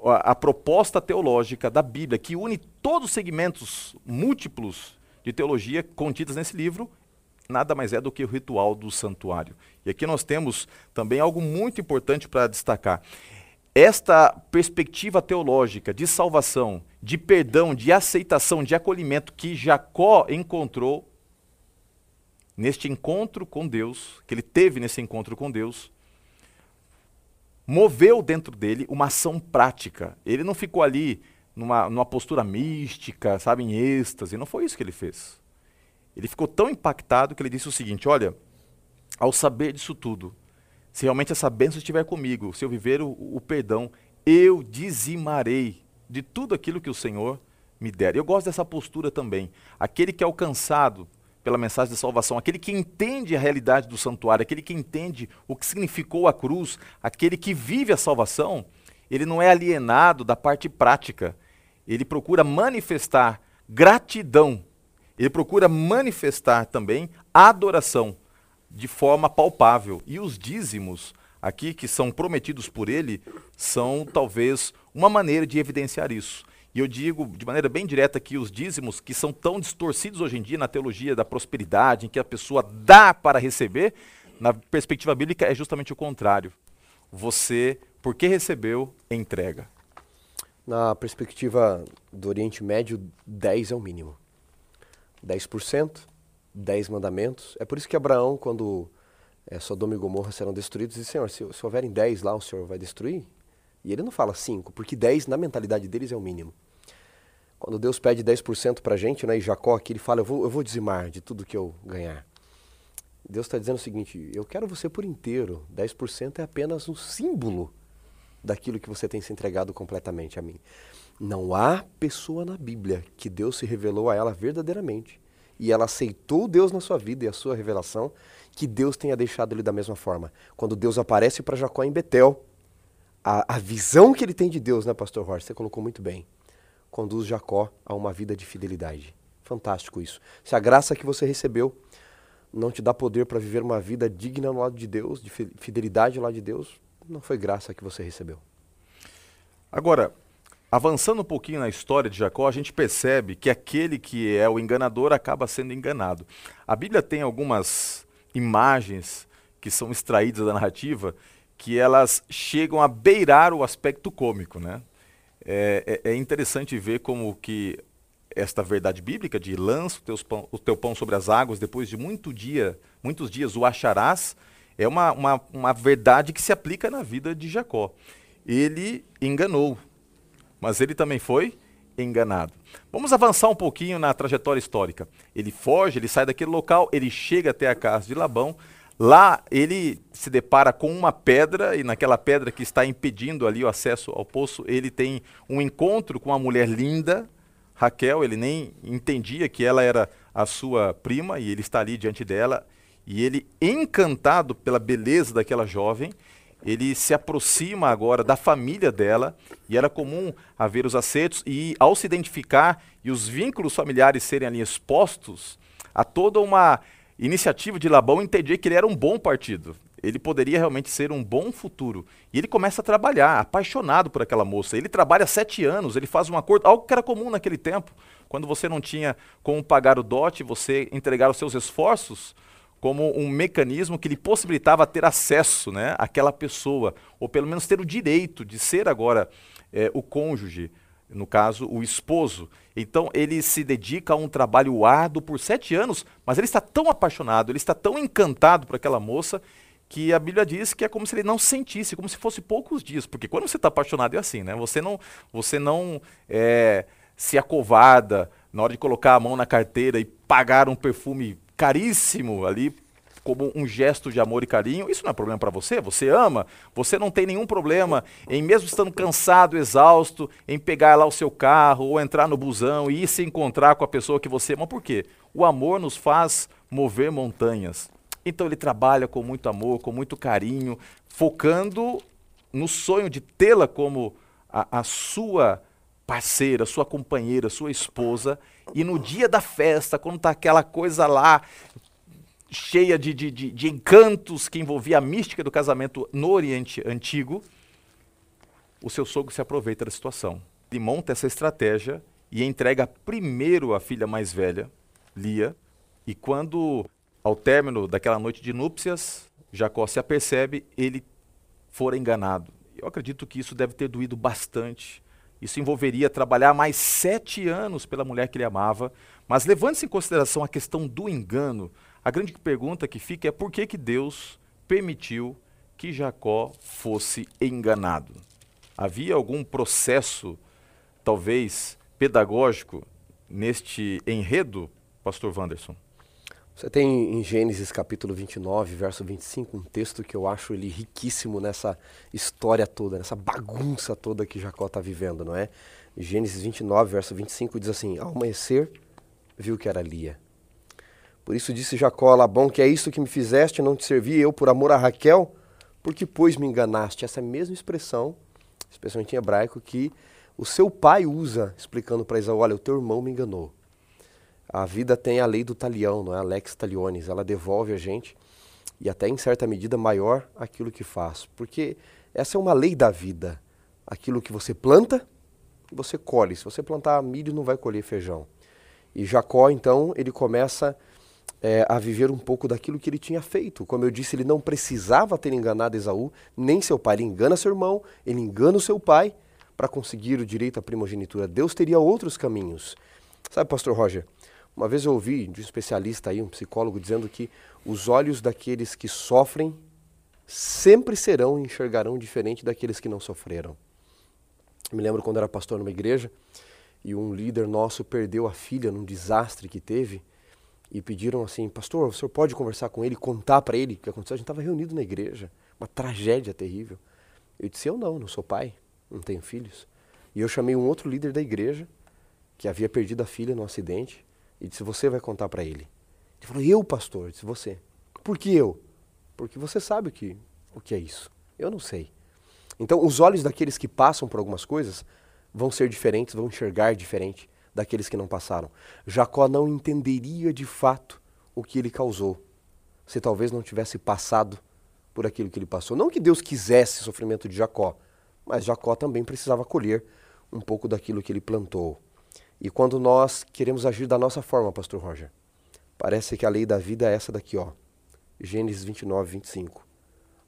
a, proposta teológica da Bíblia, que une todos os segmentos múltiplos de teologia contidos nesse livro, nada mais é do que o ritual do santuário. E aqui nós temos também algo muito importante para destacar. Esta perspectiva teológica de salvação, de perdão, de aceitação, de acolhimento que Jacó encontrou neste encontro com Deus, que ele teve nesse encontro com Deus, moveu dentro dele uma ação prática. Ele não ficou ali numa, numa postura mística, sabe, em êxtase. Não foi isso que ele fez. Ele ficou tão impactado que ele disse o seguinte: Olha, ao saber disso tudo, se realmente essa bênção estiver comigo, se eu viver o, o perdão, eu dizimarei de tudo aquilo que o Senhor me der. Eu gosto dessa postura também. Aquele que é alcançado pela mensagem de salvação, aquele que entende a realidade do santuário, aquele que entende o que significou a cruz, aquele que vive a salvação, ele não é alienado da parte prática. Ele procura manifestar gratidão. Ele procura manifestar também adoração de forma palpável. E os dízimos aqui que são prometidos por ele são talvez uma maneira de evidenciar isso. E eu digo de maneira bem direta que os dízimos, que são tão distorcidos hoje em dia na teologia da prosperidade, em que a pessoa dá para receber, na perspectiva bíblica é justamente o contrário. Você, porque recebeu, entrega. Na perspectiva do Oriente Médio, 10 é o mínimo. 10%, 10 mandamentos. É por isso que Abraão, quando é, Sodoma e Gomorra serão destruídos, disse, Senhor, se, se houverem 10 lá, o Senhor vai destruir? E ele não fala 5, porque 10 na mentalidade deles é o mínimo. Quando Deus pede 10% para a gente, né, e Jacó aqui, ele fala, eu vou, eu vou dizimar de tudo que eu ganhar. Deus está dizendo o seguinte, eu quero você por inteiro, 10% é apenas um símbolo daquilo que você tem se entregado completamente a mim. Não há pessoa na Bíblia que Deus se revelou a ela verdadeiramente e ela aceitou Deus na sua vida e a sua revelação que Deus tenha deixado ele da mesma forma. Quando Deus aparece para Jacó em Betel, a, a visão que ele tem de Deus, né, pastor Horst? Você colocou muito bem conduz Jacó a uma vida de fidelidade. Fantástico isso. Se a graça que você recebeu não te dá poder para viver uma vida digna no lado de Deus, de fidelidade ao lado de Deus, não foi graça que você recebeu. Agora, avançando um pouquinho na história de Jacó, a gente percebe que aquele que é o enganador acaba sendo enganado. A Bíblia tem algumas imagens que são extraídas da narrativa que elas chegam a beirar o aspecto cômico, né? É, é, é, interessante ver como que esta verdade bíblica de lança o, pão, o, teu pão sobre as águas, depois de muito dia, muitos dias o acharás, é uma, uma, uma verdade que se aplica na vida de Jacó. Ele enganou, mas ele também foi enganado. Vamos avançar um pouquinho na trajetória histórica. Ele foge, ele sai daquele local, ele chega até a casa de Labão, Lá ele se depara com uma pedra, e naquela pedra que está impedindo ali o acesso ao poço, ele tem um encontro com uma mulher linda, Raquel. Ele nem entendia que ela era a sua prima, e ele está ali diante dela. E ele, encantado pela beleza daquela jovem, ele se aproxima agora da família dela, e era comum haver os acertos, e ao se identificar e os vínculos familiares serem ali expostos, a toda uma iniciativa de Labão entendia que ele era um bom partido. Ele poderia realmente ser um bom futuro. E ele começa a trabalhar, apaixonado por aquela moça. Ele trabalha sete anos, ele faz um acordo, algo que era comum naquele tempo. Quando você não tinha como pagar o dote, você entregar os seus esforços como um mecanismo que lhe possibilitava ter acesso né, àquela pessoa, ou pelo menos ter o direito de ser agora é, o cônjuge no caso, o esposo. Então ele se dedica a um trabalho árduo por sete anos, mas ele está tão apaixonado, ele está tão encantado por aquela moça, que a Bíblia diz que é como se ele não sentisse, como se fosse poucos dias. Porque quando você está apaixonado é assim, né? Você não, você não é, se acovarda na hora de colocar a mão na carteira e pagar um perfume caríssimo ali como um gesto de amor e carinho, isso não é problema para você, você ama, você não tem nenhum problema em, mesmo estando cansado, exausto, em pegar lá o seu carro ou entrar no busão e ir se encontrar com a pessoa que você ama. Por quê? O amor nos faz mover montanhas. Então ele trabalha com muito amor, com muito carinho, focando no sonho de tê-la como a, a sua parceira, sua companheira, sua esposa, e no dia da festa, quando está aquela coisa lá, cheia de, de, de, de encantos que envolvia a mística do casamento no Oriente Antigo, o seu sogro se aproveita da situação. Ele monta essa estratégia e entrega primeiro a filha mais velha, Lia, e quando, ao término daquela noite de núpcias, Jacó se apercebe, ele fora enganado. Eu acredito que isso deve ter doído bastante. Isso envolveria trabalhar mais sete anos pela mulher que ele amava. Mas levando-se em consideração a questão do engano, a grande pergunta que fica é por que, que Deus permitiu que Jacó fosse enganado? Havia algum processo, talvez pedagógico, neste enredo, Pastor Wanderson? Você tem em Gênesis capítulo 29, verso 25, um texto que eu acho ele riquíssimo nessa história toda, nessa bagunça toda que Jacó está vivendo, não é? Gênesis 29, verso 25 diz assim: Ao amanhecer, viu que era Lia. Por isso disse Jacó a Labão: Que é isso que me fizeste, não te servi eu por amor a Raquel? Porque, pois, me enganaste. Essa mesma expressão, especialmente em hebraico, que o seu pai usa, explicando para Isaú: Olha, o teu irmão me enganou. A vida tem a lei do talião, não é? A lex talionis. Ela devolve a gente e até em certa medida maior aquilo que faz. Porque essa é uma lei da vida. Aquilo que você planta, você colhe. Se você plantar milho, não vai colher feijão. E Jacó, então, ele começa é, a viver um pouco daquilo que ele tinha feito. Como eu disse, ele não precisava ter enganado Esaú, nem seu pai. Ele engana seu irmão, ele engana o seu pai para conseguir o direito à primogenitura. Deus teria outros caminhos. Sabe, pastor Roger, uma vez eu ouvi de um especialista aí, um psicólogo, dizendo que os olhos daqueles que sofrem sempre serão e enxergarão diferente daqueles que não sofreram. Me lembro quando era pastor numa igreja e um líder nosso perdeu a filha num desastre que teve e pediram assim, pastor, o senhor pode conversar com ele, contar para ele o que aconteceu? A gente estava reunido na igreja, uma tragédia terrível. Eu disse, eu não, não sou pai, não tenho filhos. E eu chamei um outro líder da igreja que havia perdido a filha no acidente e disse: Você vai contar para ele. Ele falou: Eu, pastor? Eu disse: Você. Por que eu? Porque você sabe o que, o que é isso. Eu não sei. Então, os olhos daqueles que passam por algumas coisas vão ser diferentes, vão enxergar diferente daqueles que não passaram. Jacó não entenderia de fato o que ele causou se talvez não tivesse passado por aquilo que ele passou. Não que Deus quisesse sofrimento de Jacó, mas Jacó também precisava colher um pouco daquilo que ele plantou. E quando nós queremos agir da nossa forma, pastor Roger, parece que a lei da vida é essa daqui, ó. Gênesis 29, 25.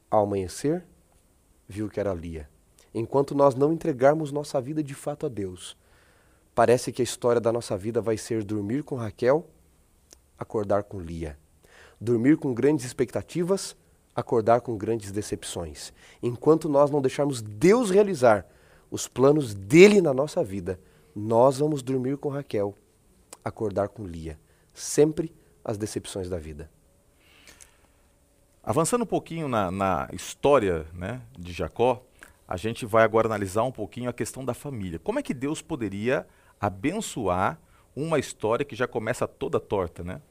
Ao amanhecer, viu que era Lia. Enquanto nós não entregarmos nossa vida de fato a Deus, parece que a história da nossa vida vai ser dormir com Raquel, acordar com Lia. Dormir com grandes expectativas, acordar com grandes decepções. Enquanto nós não deixarmos Deus realizar os planos dele na nossa vida, nós vamos dormir com Raquel, acordar com Lia. Sempre as decepções da vida. Avançando um pouquinho na, na história né, de Jacó, a gente vai agora analisar um pouquinho a questão da família. Como é que Deus poderia abençoar uma história que já começa toda torta, né?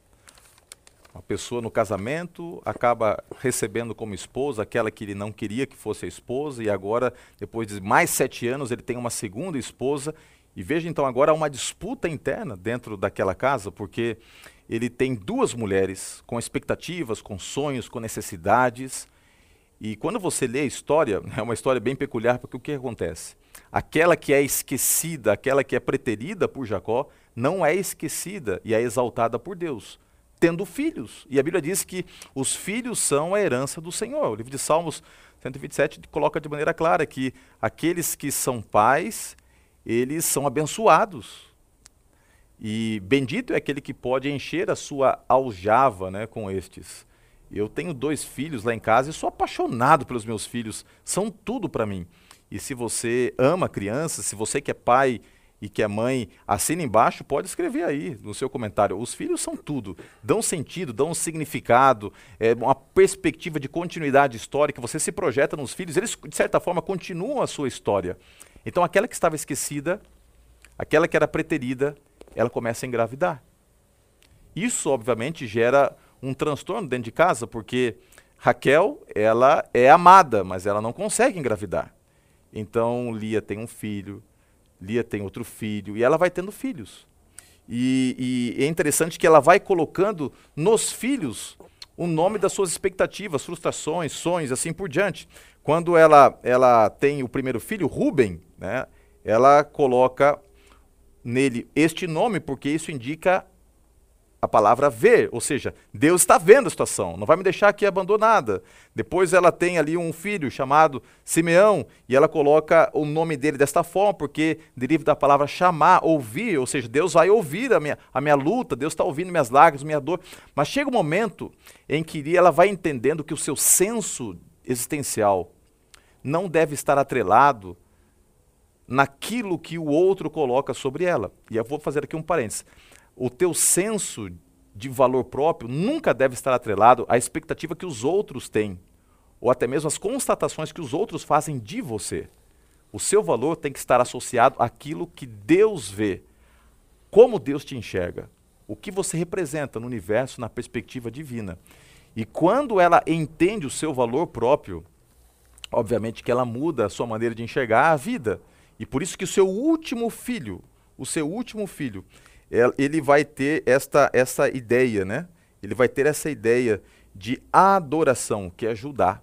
Uma pessoa no casamento acaba recebendo como esposa aquela que ele não queria que fosse a esposa, e agora, depois de mais sete anos, ele tem uma segunda esposa e veja então agora uma disputa interna dentro daquela casa, porque ele tem duas mulheres com expectativas, com sonhos, com necessidades. E quando você lê a história, é uma história bem peculiar, porque o que acontece? Aquela que é esquecida, aquela que é preterida por Jacó, não é esquecida e é exaltada por Deus, tendo filhos. E a Bíblia diz que os filhos são a herança do Senhor. O livro de Salmos 127 coloca de maneira clara que aqueles que são pais eles são abençoados. E bendito é aquele que pode encher a sua aljava né, com estes. Eu tenho dois filhos lá em casa e sou apaixonado pelos meus filhos, são tudo para mim. E se você ama crianças, se você que é pai e que é mãe, assina embaixo, pode escrever aí no seu comentário. Os filhos são tudo, dão sentido, dão significado, é uma perspectiva de continuidade histórica. Você se projeta nos filhos, eles de certa forma continuam a sua história. Então aquela que estava esquecida, aquela que era preterida, ela começa a engravidar. Isso, obviamente, gera um transtorno dentro de casa, porque Raquel, ela é amada, mas ela não consegue engravidar. Então, Lia tem um filho, Lia tem outro filho, e ela vai tendo filhos. E, e é interessante que ela vai colocando nos filhos o nome das suas expectativas, frustrações, sonhos, assim por diante. Quando ela, ela tem o primeiro filho, Ruben, né, ela coloca nele este nome porque isso indica a palavra ver, ou seja, Deus está vendo a situação, não vai me deixar aqui abandonada. Depois ela tem ali um filho chamado Simeão e ela coloca o nome dele desta forma, porque deriva da palavra chamar, ouvir, ou seja, Deus vai ouvir a minha, a minha luta, Deus está ouvindo minhas lágrimas, minha dor. Mas chega um momento em que ela vai entendendo que o seu senso existencial não deve estar atrelado naquilo que o outro coloca sobre ela. E eu vou fazer aqui um parênteses o teu senso de valor próprio nunca deve estar atrelado à expectativa que os outros têm, ou até mesmo às constatações que os outros fazem de você. O seu valor tem que estar associado àquilo que Deus vê, como Deus te enxerga, o que você representa no universo na perspectiva divina. E quando ela entende o seu valor próprio, obviamente que ela muda a sua maneira de enxergar a vida. E por isso que o seu último filho, o seu último filho, ele vai ter esta, essa ideia, né? Ele vai ter essa ideia de adoração, que é Judá.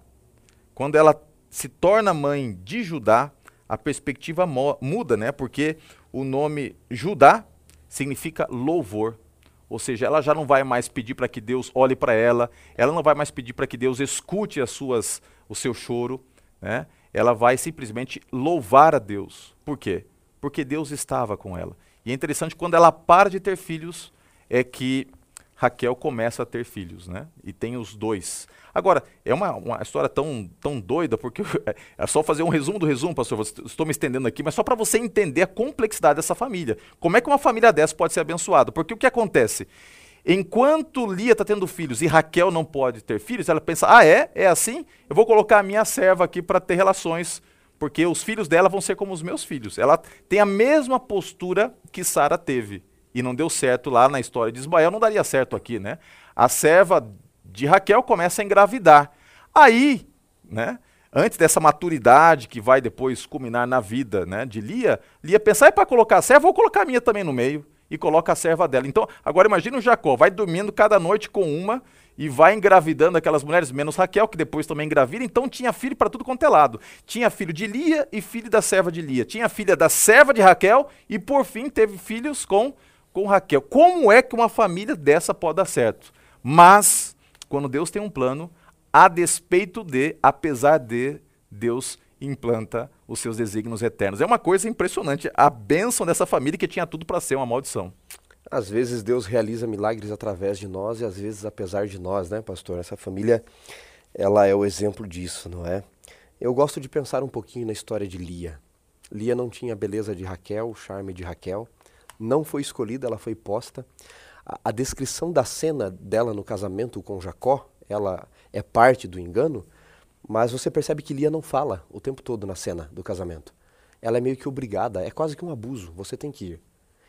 Quando ela se torna mãe de Judá, a perspectiva muda, né? Porque o nome Judá significa louvor. Ou seja, ela já não vai mais pedir para que Deus olhe para ela, ela não vai mais pedir para que Deus escute as suas, o seu choro, né? Ela vai simplesmente louvar a Deus. Por quê? Porque Deus estava com ela. E é interessante quando ela para de ter filhos, é que Raquel começa a ter filhos, né? E tem os dois. Agora, é uma, uma história tão, tão doida, porque é só fazer um resumo do resumo, pastor. Estou me estendendo aqui, mas só para você entender a complexidade dessa família. Como é que uma família dessa pode ser abençoada? Porque o que acontece? Enquanto Lia está tendo filhos e Raquel não pode ter filhos, ela pensa: ah, é? É assim? Eu vou colocar a minha serva aqui para ter relações porque os filhos dela vão ser como os meus filhos. Ela tem a mesma postura que Sara teve. E não deu certo lá na história de Ismael, não daria certo aqui, né? A serva de Raquel começa a engravidar. Aí, né? Antes dessa maturidade que vai depois culminar na vida né, de Lia, Lia pensa, é para colocar a serva, vou colocar a minha também no meio. E coloca a serva dela. Então, agora imagina o Jacó, vai dormindo cada noite com uma e vai engravidando aquelas mulheres, menos Raquel, que depois também engravida. Então tinha filho para tudo quanto é lado. Tinha filho de Lia e filho da serva de Lia. Tinha filha da serva de Raquel e, por fim, teve filhos com, com Raquel. Como é que uma família dessa pode dar certo? Mas, quando Deus tem um plano, a despeito de, apesar de, Deus implanta os seus desígnios eternos. É uma coisa impressionante a bênção dessa família que tinha tudo para ser uma maldição. Às vezes Deus realiza milagres através de nós e às vezes apesar de nós, né, pastor? Essa família, ela é o exemplo disso, não é? Eu gosto de pensar um pouquinho na história de Lia. Lia não tinha a beleza de Raquel, o charme de Raquel. Não foi escolhida, ela foi posta. A, a descrição da cena dela no casamento com Jacó, ela é parte do engano, mas você percebe que Lia não fala o tempo todo na cena do casamento. Ela é meio que obrigada, é quase que um abuso. Você tem que ir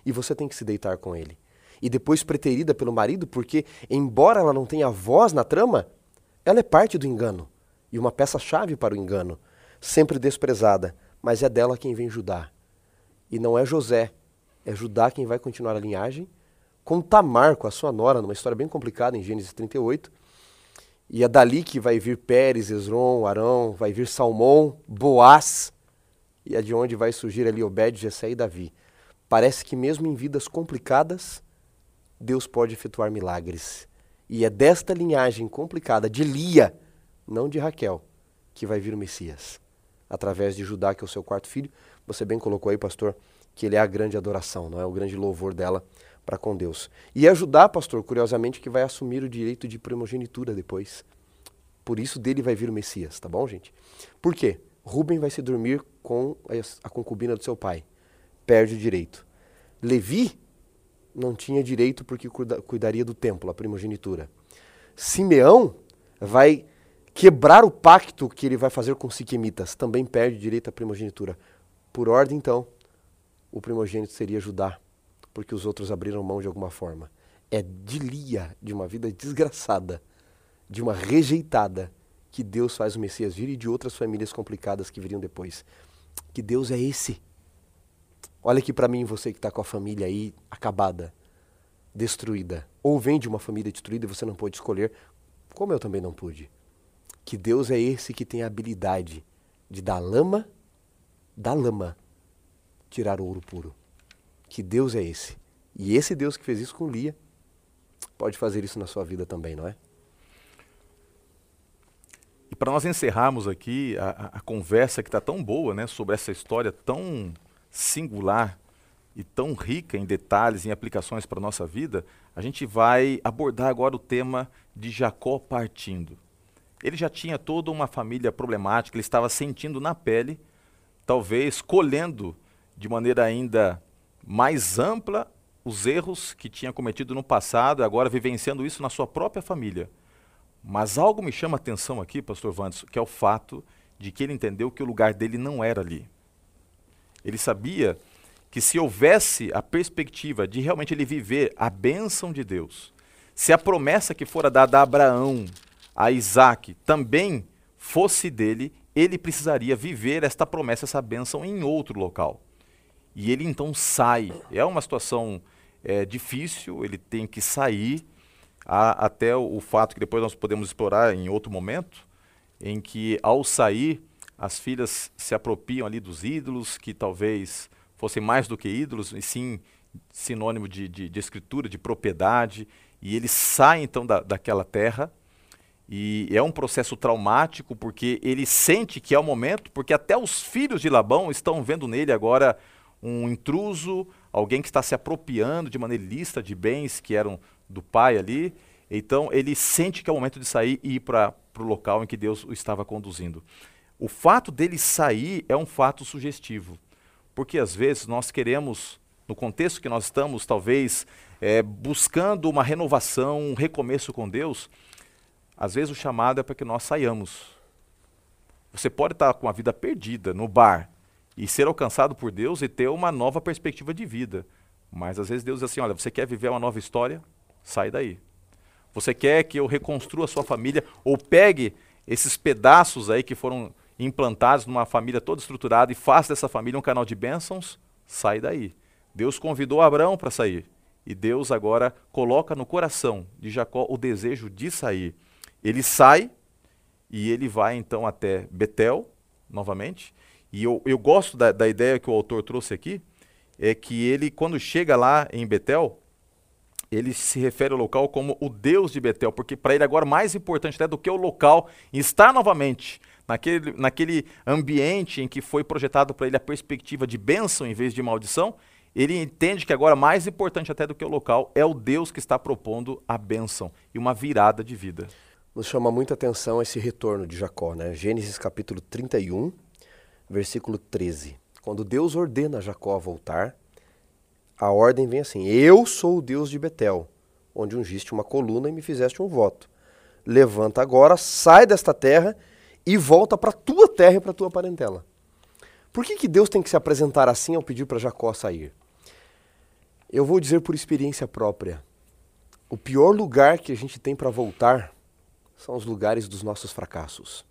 e você tem que se deitar com ele. E depois preterida pelo marido, porque, embora ela não tenha voz na trama, ela é parte do engano e uma peça-chave para o engano, sempre desprezada, mas é dela quem vem Judá. E não é José, é Judá quem vai continuar a linhagem, com Tamar, com a sua nora, numa história bem complicada em Gênesis 38. E é dali que vai vir Pérez, Esron, Arão, vai vir Salmão, Boaz, e é de onde vai surgir ali Obed, Jessé e Davi. Parece que mesmo em vidas complicadas, Deus pode efetuar milagres. E é desta linhagem complicada de Lia, não de Raquel, que vai vir o Messias. Através de Judá, que é o seu quarto filho. Você bem colocou aí, pastor, que ele é a grande adoração, não é? O grande louvor dela para com Deus. E Judá, pastor, curiosamente, que vai assumir o direito de primogenitura depois. Por isso dele vai vir o Messias, tá bom, gente? Por quê? Rubem vai se dormir com a concubina do seu pai perde o direito. Levi não tinha direito porque cuida, cuidaria do templo, a primogenitura. Simeão vai quebrar o pacto que ele vai fazer com siquemitas, também perde direito à primogenitura. Por ordem, então, o primogênito seria Judá, porque os outros abriram mão de alguma forma. É de Lia, de uma vida desgraçada, de uma rejeitada, que Deus faz o Messias vir e de outras famílias complicadas que viriam depois. Que Deus é esse. Olha aqui para mim, você que está com a família aí acabada, destruída. Ou vem de uma família destruída e você não pode escolher como eu também não pude. Que Deus é esse que tem a habilidade de da lama, da lama, tirar ouro puro. Que Deus é esse. E esse Deus que fez isso com Lia, pode fazer isso na sua vida também, não é? E para nós encerrarmos aqui a, a conversa que está tão boa, né, sobre essa história tão singular e tão rica em detalhes, em aplicações para a nossa vida, a gente vai abordar agora o tema de Jacó partindo. Ele já tinha toda uma família problemática, ele estava sentindo na pele, talvez colhendo de maneira ainda mais ampla os erros que tinha cometido no passado agora vivenciando isso na sua própria família. Mas algo me chama a atenção aqui, pastor Vandes, que é o fato de que ele entendeu que o lugar dele não era ali. Ele sabia que se houvesse a perspectiva de realmente ele viver a bênção de Deus, se a promessa que fora dada a Abraão, a Isaac, também fosse dele, ele precisaria viver esta promessa, essa bênção em outro local. E ele então sai. É uma situação é, difícil, ele tem que sair, a, até o, o fato que depois nós podemos explorar em outro momento, em que ao sair, as filhas se apropriam ali dos ídolos, que talvez fossem mais do que ídolos, e sim sinônimo de, de, de escritura, de propriedade, e ele sai então da, daquela terra, e é um processo traumático, porque ele sente que é o momento, porque até os filhos de Labão estão vendo nele agora um intruso, alguém que está se apropriando de maneira ilícita de bens que eram do pai ali. Então ele sente que é o momento de sair e ir para o local em que Deus o estava conduzindo. O fato dele sair é um fato sugestivo, porque às vezes nós queremos, no contexto que nós estamos, talvez é, buscando uma renovação, um recomeço com Deus, às vezes o chamado é para que nós saiamos. Você pode estar com a vida perdida no bar, e ser alcançado por Deus e ter uma nova perspectiva de vida. Mas às vezes Deus diz assim: olha, você quer viver uma nova história? Sai daí. Você quer que eu reconstrua a sua família ou pegue esses pedaços aí que foram implantados numa família toda estruturada e faça dessa família um canal de bênçãos? Sai daí. Deus convidou Abraão para sair. E Deus agora coloca no coração de Jacó o desejo de sair. Ele sai e ele vai então até Betel, novamente, e eu, eu gosto da, da ideia que o autor trouxe aqui, é que ele, quando chega lá em Betel, ele se refere ao local como o Deus de Betel, porque para ele agora mais importante até do que o local estar novamente naquele, naquele ambiente em que foi projetado para ele a perspectiva de bênção em vez de maldição, ele entende que agora mais importante até do que o local é o Deus que está propondo a bênção e uma virada de vida. Nos chama muita atenção esse retorno de Jacó, né? Gênesis capítulo 31, versículo 13. Quando Deus ordena Jacó voltar, a ordem vem assim: Eu sou o Deus de Betel, onde ungiste uma coluna e me fizeste um voto. Levanta agora, sai desta terra e volta para a tua terra e para a tua parentela. Por que, que Deus tem que se apresentar assim ao pedir para Jacó sair? Eu vou dizer por experiência própria. O pior lugar que a gente tem para voltar são os lugares dos nossos fracassos.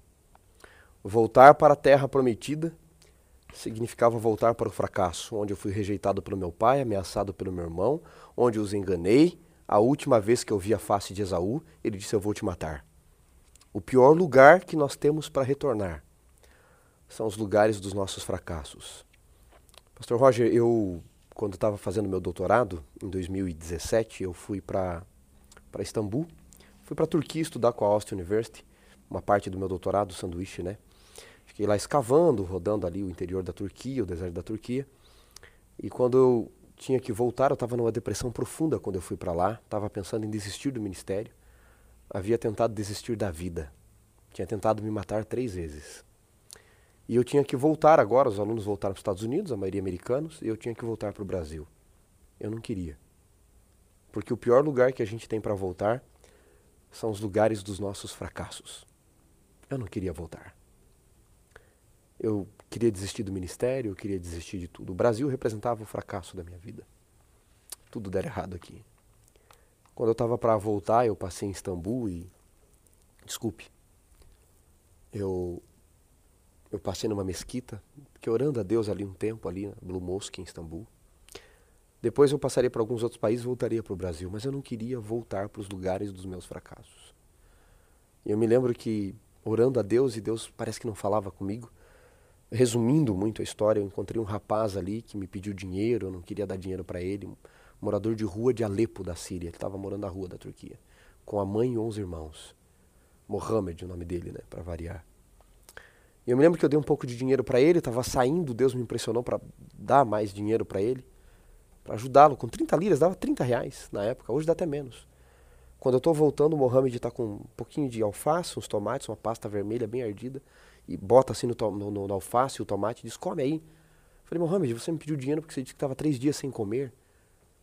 Voltar para a terra prometida significava voltar para o fracasso, onde eu fui rejeitado pelo meu pai, ameaçado pelo meu irmão, onde os enganei. A última vez que eu vi a face de Esaú, ele disse: Eu vou te matar. O pior lugar que nós temos para retornar são os lugares dos nossos fracassos. Pastor Roger, eu, quando estava fazendo meu doutorado, em 2017, eu fui para Istambul, fui para a Turquia estudar com a Austin University, uma parte do meu doutorado, sanduíche, né? Fiquei lá escavando, rodando ali o interior da Turquia, o deserto da Turquia. E quando eu tinha que voltar, eu estava numa depressão profunda quando eu fui para lá. Estava pensando em desistir do ministério. Havia tentado desistir da vida. Tinha tentado me matar três vezes. E eu tinha que voltar agora, os alunos voltaram para os Estados Unidos, a maioria americanos, e eu tinha que voltar para o Brasil. Eu não queria. Porque o pior lugar que a gente tem para voltar são os lugares dos nossos fracassos. Eu não queria voltar. Eu queria desistir do ministério, eu queria desistir de tudo. O Brasil representava o fracasso da minha vida. Tudo der errado aqui. Quando eu estava para voltar, eu passei em Istambul e. Desculpe. Eu. Eu passei numa mesquita, fiquei orando a Deus ali um tempo, ali na Blue Mosque, em Istambul. Depois eu passaria para alguns outros países voltaria para o Brasil, mas eu não queria voltar para os lugares dos meus fracassos. Eu me lembro que orando a Deus e Deus parece que não falava comigo. Resumindo muito a história, eu encontrei um rapaz ali que me pediu dinheiro, eu não queria dar dinheiro para ele, morador de rua de Alepo, da Síria. Ele estava morando na rua da Turquia, com a mãe e 11 irmãos. Mohamed, o nome dele, né, para variar. E eu me lembro que eu dei um pouco de dinheiro para ele, estava saindo, Deus me impressionou para dar mais dinheiro para ele, para ajudá-lo. Com 30 liras, dava 30 reais na época, hoje dá até menos. Quando eu estou voltando, o Mohamed está com um pouquinho de alface, uns tomates, uma pasta vermelha bem ardida, e bota assim no, no, no, no alface o tomate e diz: Come aí. Falei, Mohamed, você me pediu dinheiro porque você disse que estava três dias sem comer.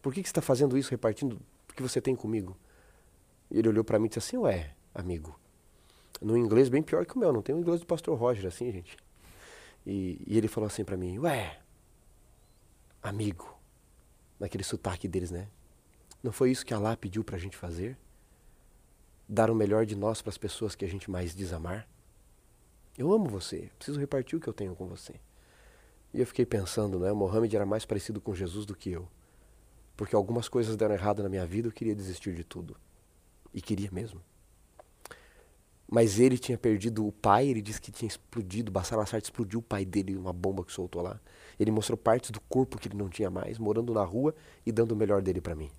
Por que, que você está fazendo isso, repartindo o que você tem comigo? E ele olhou para mim e disse assim: Ué, amigo, no inglês bem pior que o meu, não tem o inglês do pastor Roger assim, gente. E, e ele falou assim para mim: Ué, amigo, naquele sotaque deles, né? Não foi isso que Allah pediu para a gente fazer? Dar o melhor de nós para as pessoas que a gente mais desamar? Eu amo você, preciso repartir o que eu tenho com você. E eu fiquei pensando, né? Mohammed era mais parecido com Jesus do que eu. Porque algumas coisas deram errado na minha vida, eu queria desistir de tudo. E queria mesmo. Mas ele tinha perdido o pai, ele disse que tinha explodido, Bashar al explodiu o pai dele, uma bomba que soltou lá. Ele mostrou partes do corpo que ele não tinha mais, morando na rua e dando o melhor dele para mim.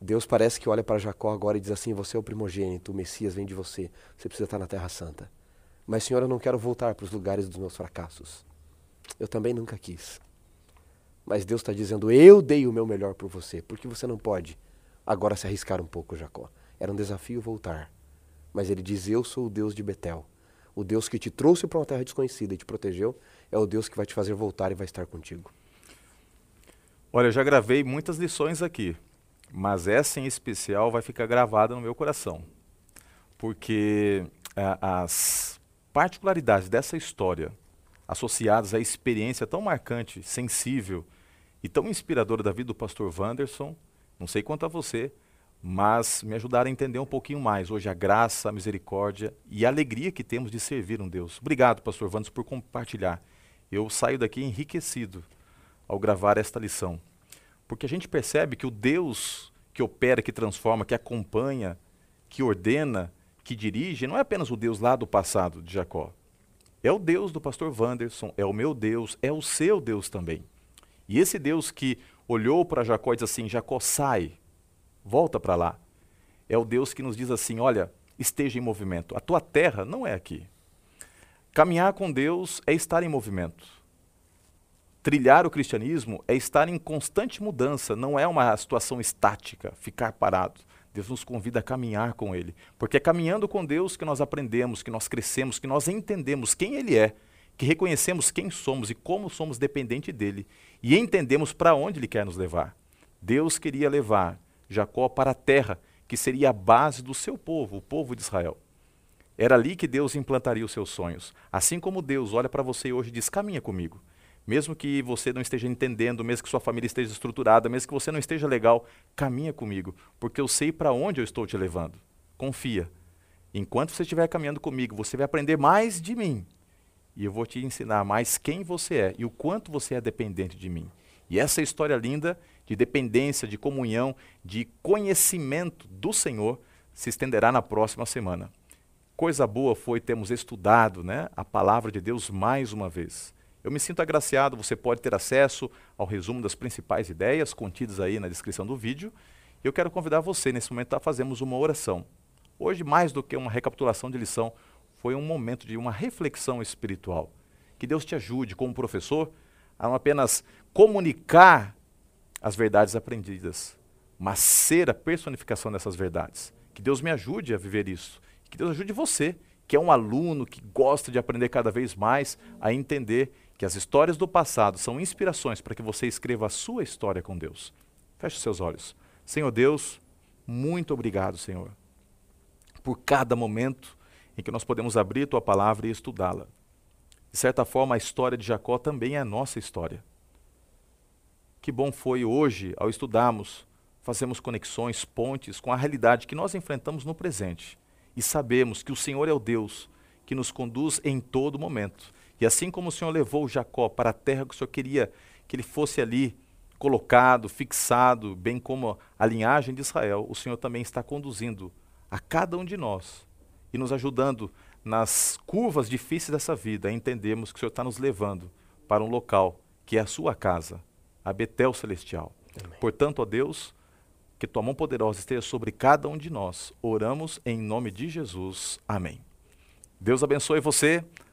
Deus parece que olha para Jacó agora e diz assim: Você é o primogênito, o Messias vem de você, você precisa estar na Terra Santa. Mas, Senhor, eu não quero voltar para os lugares dos meus fracassos. Eu também nunca quis. Mas Deus está dizendo: Eu dei o meu melhor por você, porque você não pode agora se arriscar um pouco, Jacó. Era um desafio voltar. Mas ele diz: Eu sou o Deus de Betel. O Deus que te trouxe para uma terra desconhecida e te protegeu é o Deus que vai te fazer voltar e vai estar contigo. Olha, eu já gravei muitas lições aqui mas essa em especial vai ficar gravada no meu coração, porque é, as particularidades dessa história, associadas à experiência tão marcante, sensível e tão inspiradora da vida do pastor Wanderson, não sei quanto a você, mas me ajudaram a entender um pouquinho mais hoje a graça, a misericórdia e a alegria que temos de servir um Deus. Obrigado, pastor Wanderson, por compartilhar. Eu saio daqui enriquecido ao gravar esta lição. Porque a gente percebe que o Deus que opera, que transforma, que acompanha, que ordena, que dirige, não é apenas o Deus lá do passado de Jacó. É o Deus do pastor Wanderson, é o meu Deus, é o seu Deus também. E esse Deus que olhou para Jacó e diz assim: Jacó, sai, volta para lá. É o Deus que nos diz assim: olha, esteja em movimento. A tua terra não é aqui. Caminhar com Deus é estar em movimento. Trilhar o cristianismo é estar em constante mudança, não é uma situação estática, ficar parado. Deus nos convida a caminhar com Ele, porque é caminhando com Deus que nós aprendemos, que nós crescemos, que nós entendemos quem Ele é, que reconhecemos quem somos e como somos dependentes dele, e entendemos para onde Ele quer nos levar. Deus queria levar Jacó para a terra que seria a base do seu povo, o povo de Israel. Era ali que Deus implantaria os seus sonhos. Assim como Deus olha para você hoje e diz: caminha comigo. Mesmo que você não esteja entendendo, mesmo que sua família esteja estruturada, mesmo que você não esteja legal, caminha comigo, porque eu sei para onde eu estou te levando. Confia. Enquanto você estiver caminhando comigo, você vai aprender mais de mim. E eu vou te ensinar mais quem você é e o quanto você é dependente de mim. E essa história linda de dependência, de comunhão, de conhecimento do Senhor se estenderá na próxima semana. Coisa boa foi termos estudado né, a palavra de Deus mais uma vez. Eu me sinto agraciado, você pode ter acesso ao resumo das principais ideias contidas aí na descrição do vídeo. E eu quero convidar você, nesse momento, a fazermos uma oração. Hoje, mais do que uma recapitulação de lição, foi um momento de uma reflexão espiritual. Que Deus te ajude, como professor, a não apenas comunicar as verdades aprendidas, mas ser a personificação dessas verdades. Que Deus me ajude a viver isso. Que Deus ajude você, que é um aluno que gosta de aprender cada vez mais, a entender que as histórias do passado são inspirações para que você escreva a sua história com Deus. Feche seus olhos. Senhor Deus, muito obrigado, Senhor, por cada momento em que nós podemos abrir tua palavra e estudá-la. De certa forma, a história de Jacó também é a nossa história. Que bom foi hoje, ao estudarmos, fazemos conexões, pontes com a realidade que nós enfrentamos no presente e sabemos que o Senhor é o Deus que nos conduz em todo momento e assim como o Senhor levou Jacó para a terra que o Senhor queria que ele fosse ali colocado, fixado, bem como a linhagem de Israel, o Senhor também está conduzindo a cada um de nós e nos ajudando nas curvas difíceis dessa vida, a entendermos que o Senhor está nos levando para um local que é a sua casa, a Betel Celestial. Amém. Portanto, ó Deus, que tua mão poderosa esteja sobre cada um de nós. Oramos em nome de Jesus. Amém. Deus abençoe você.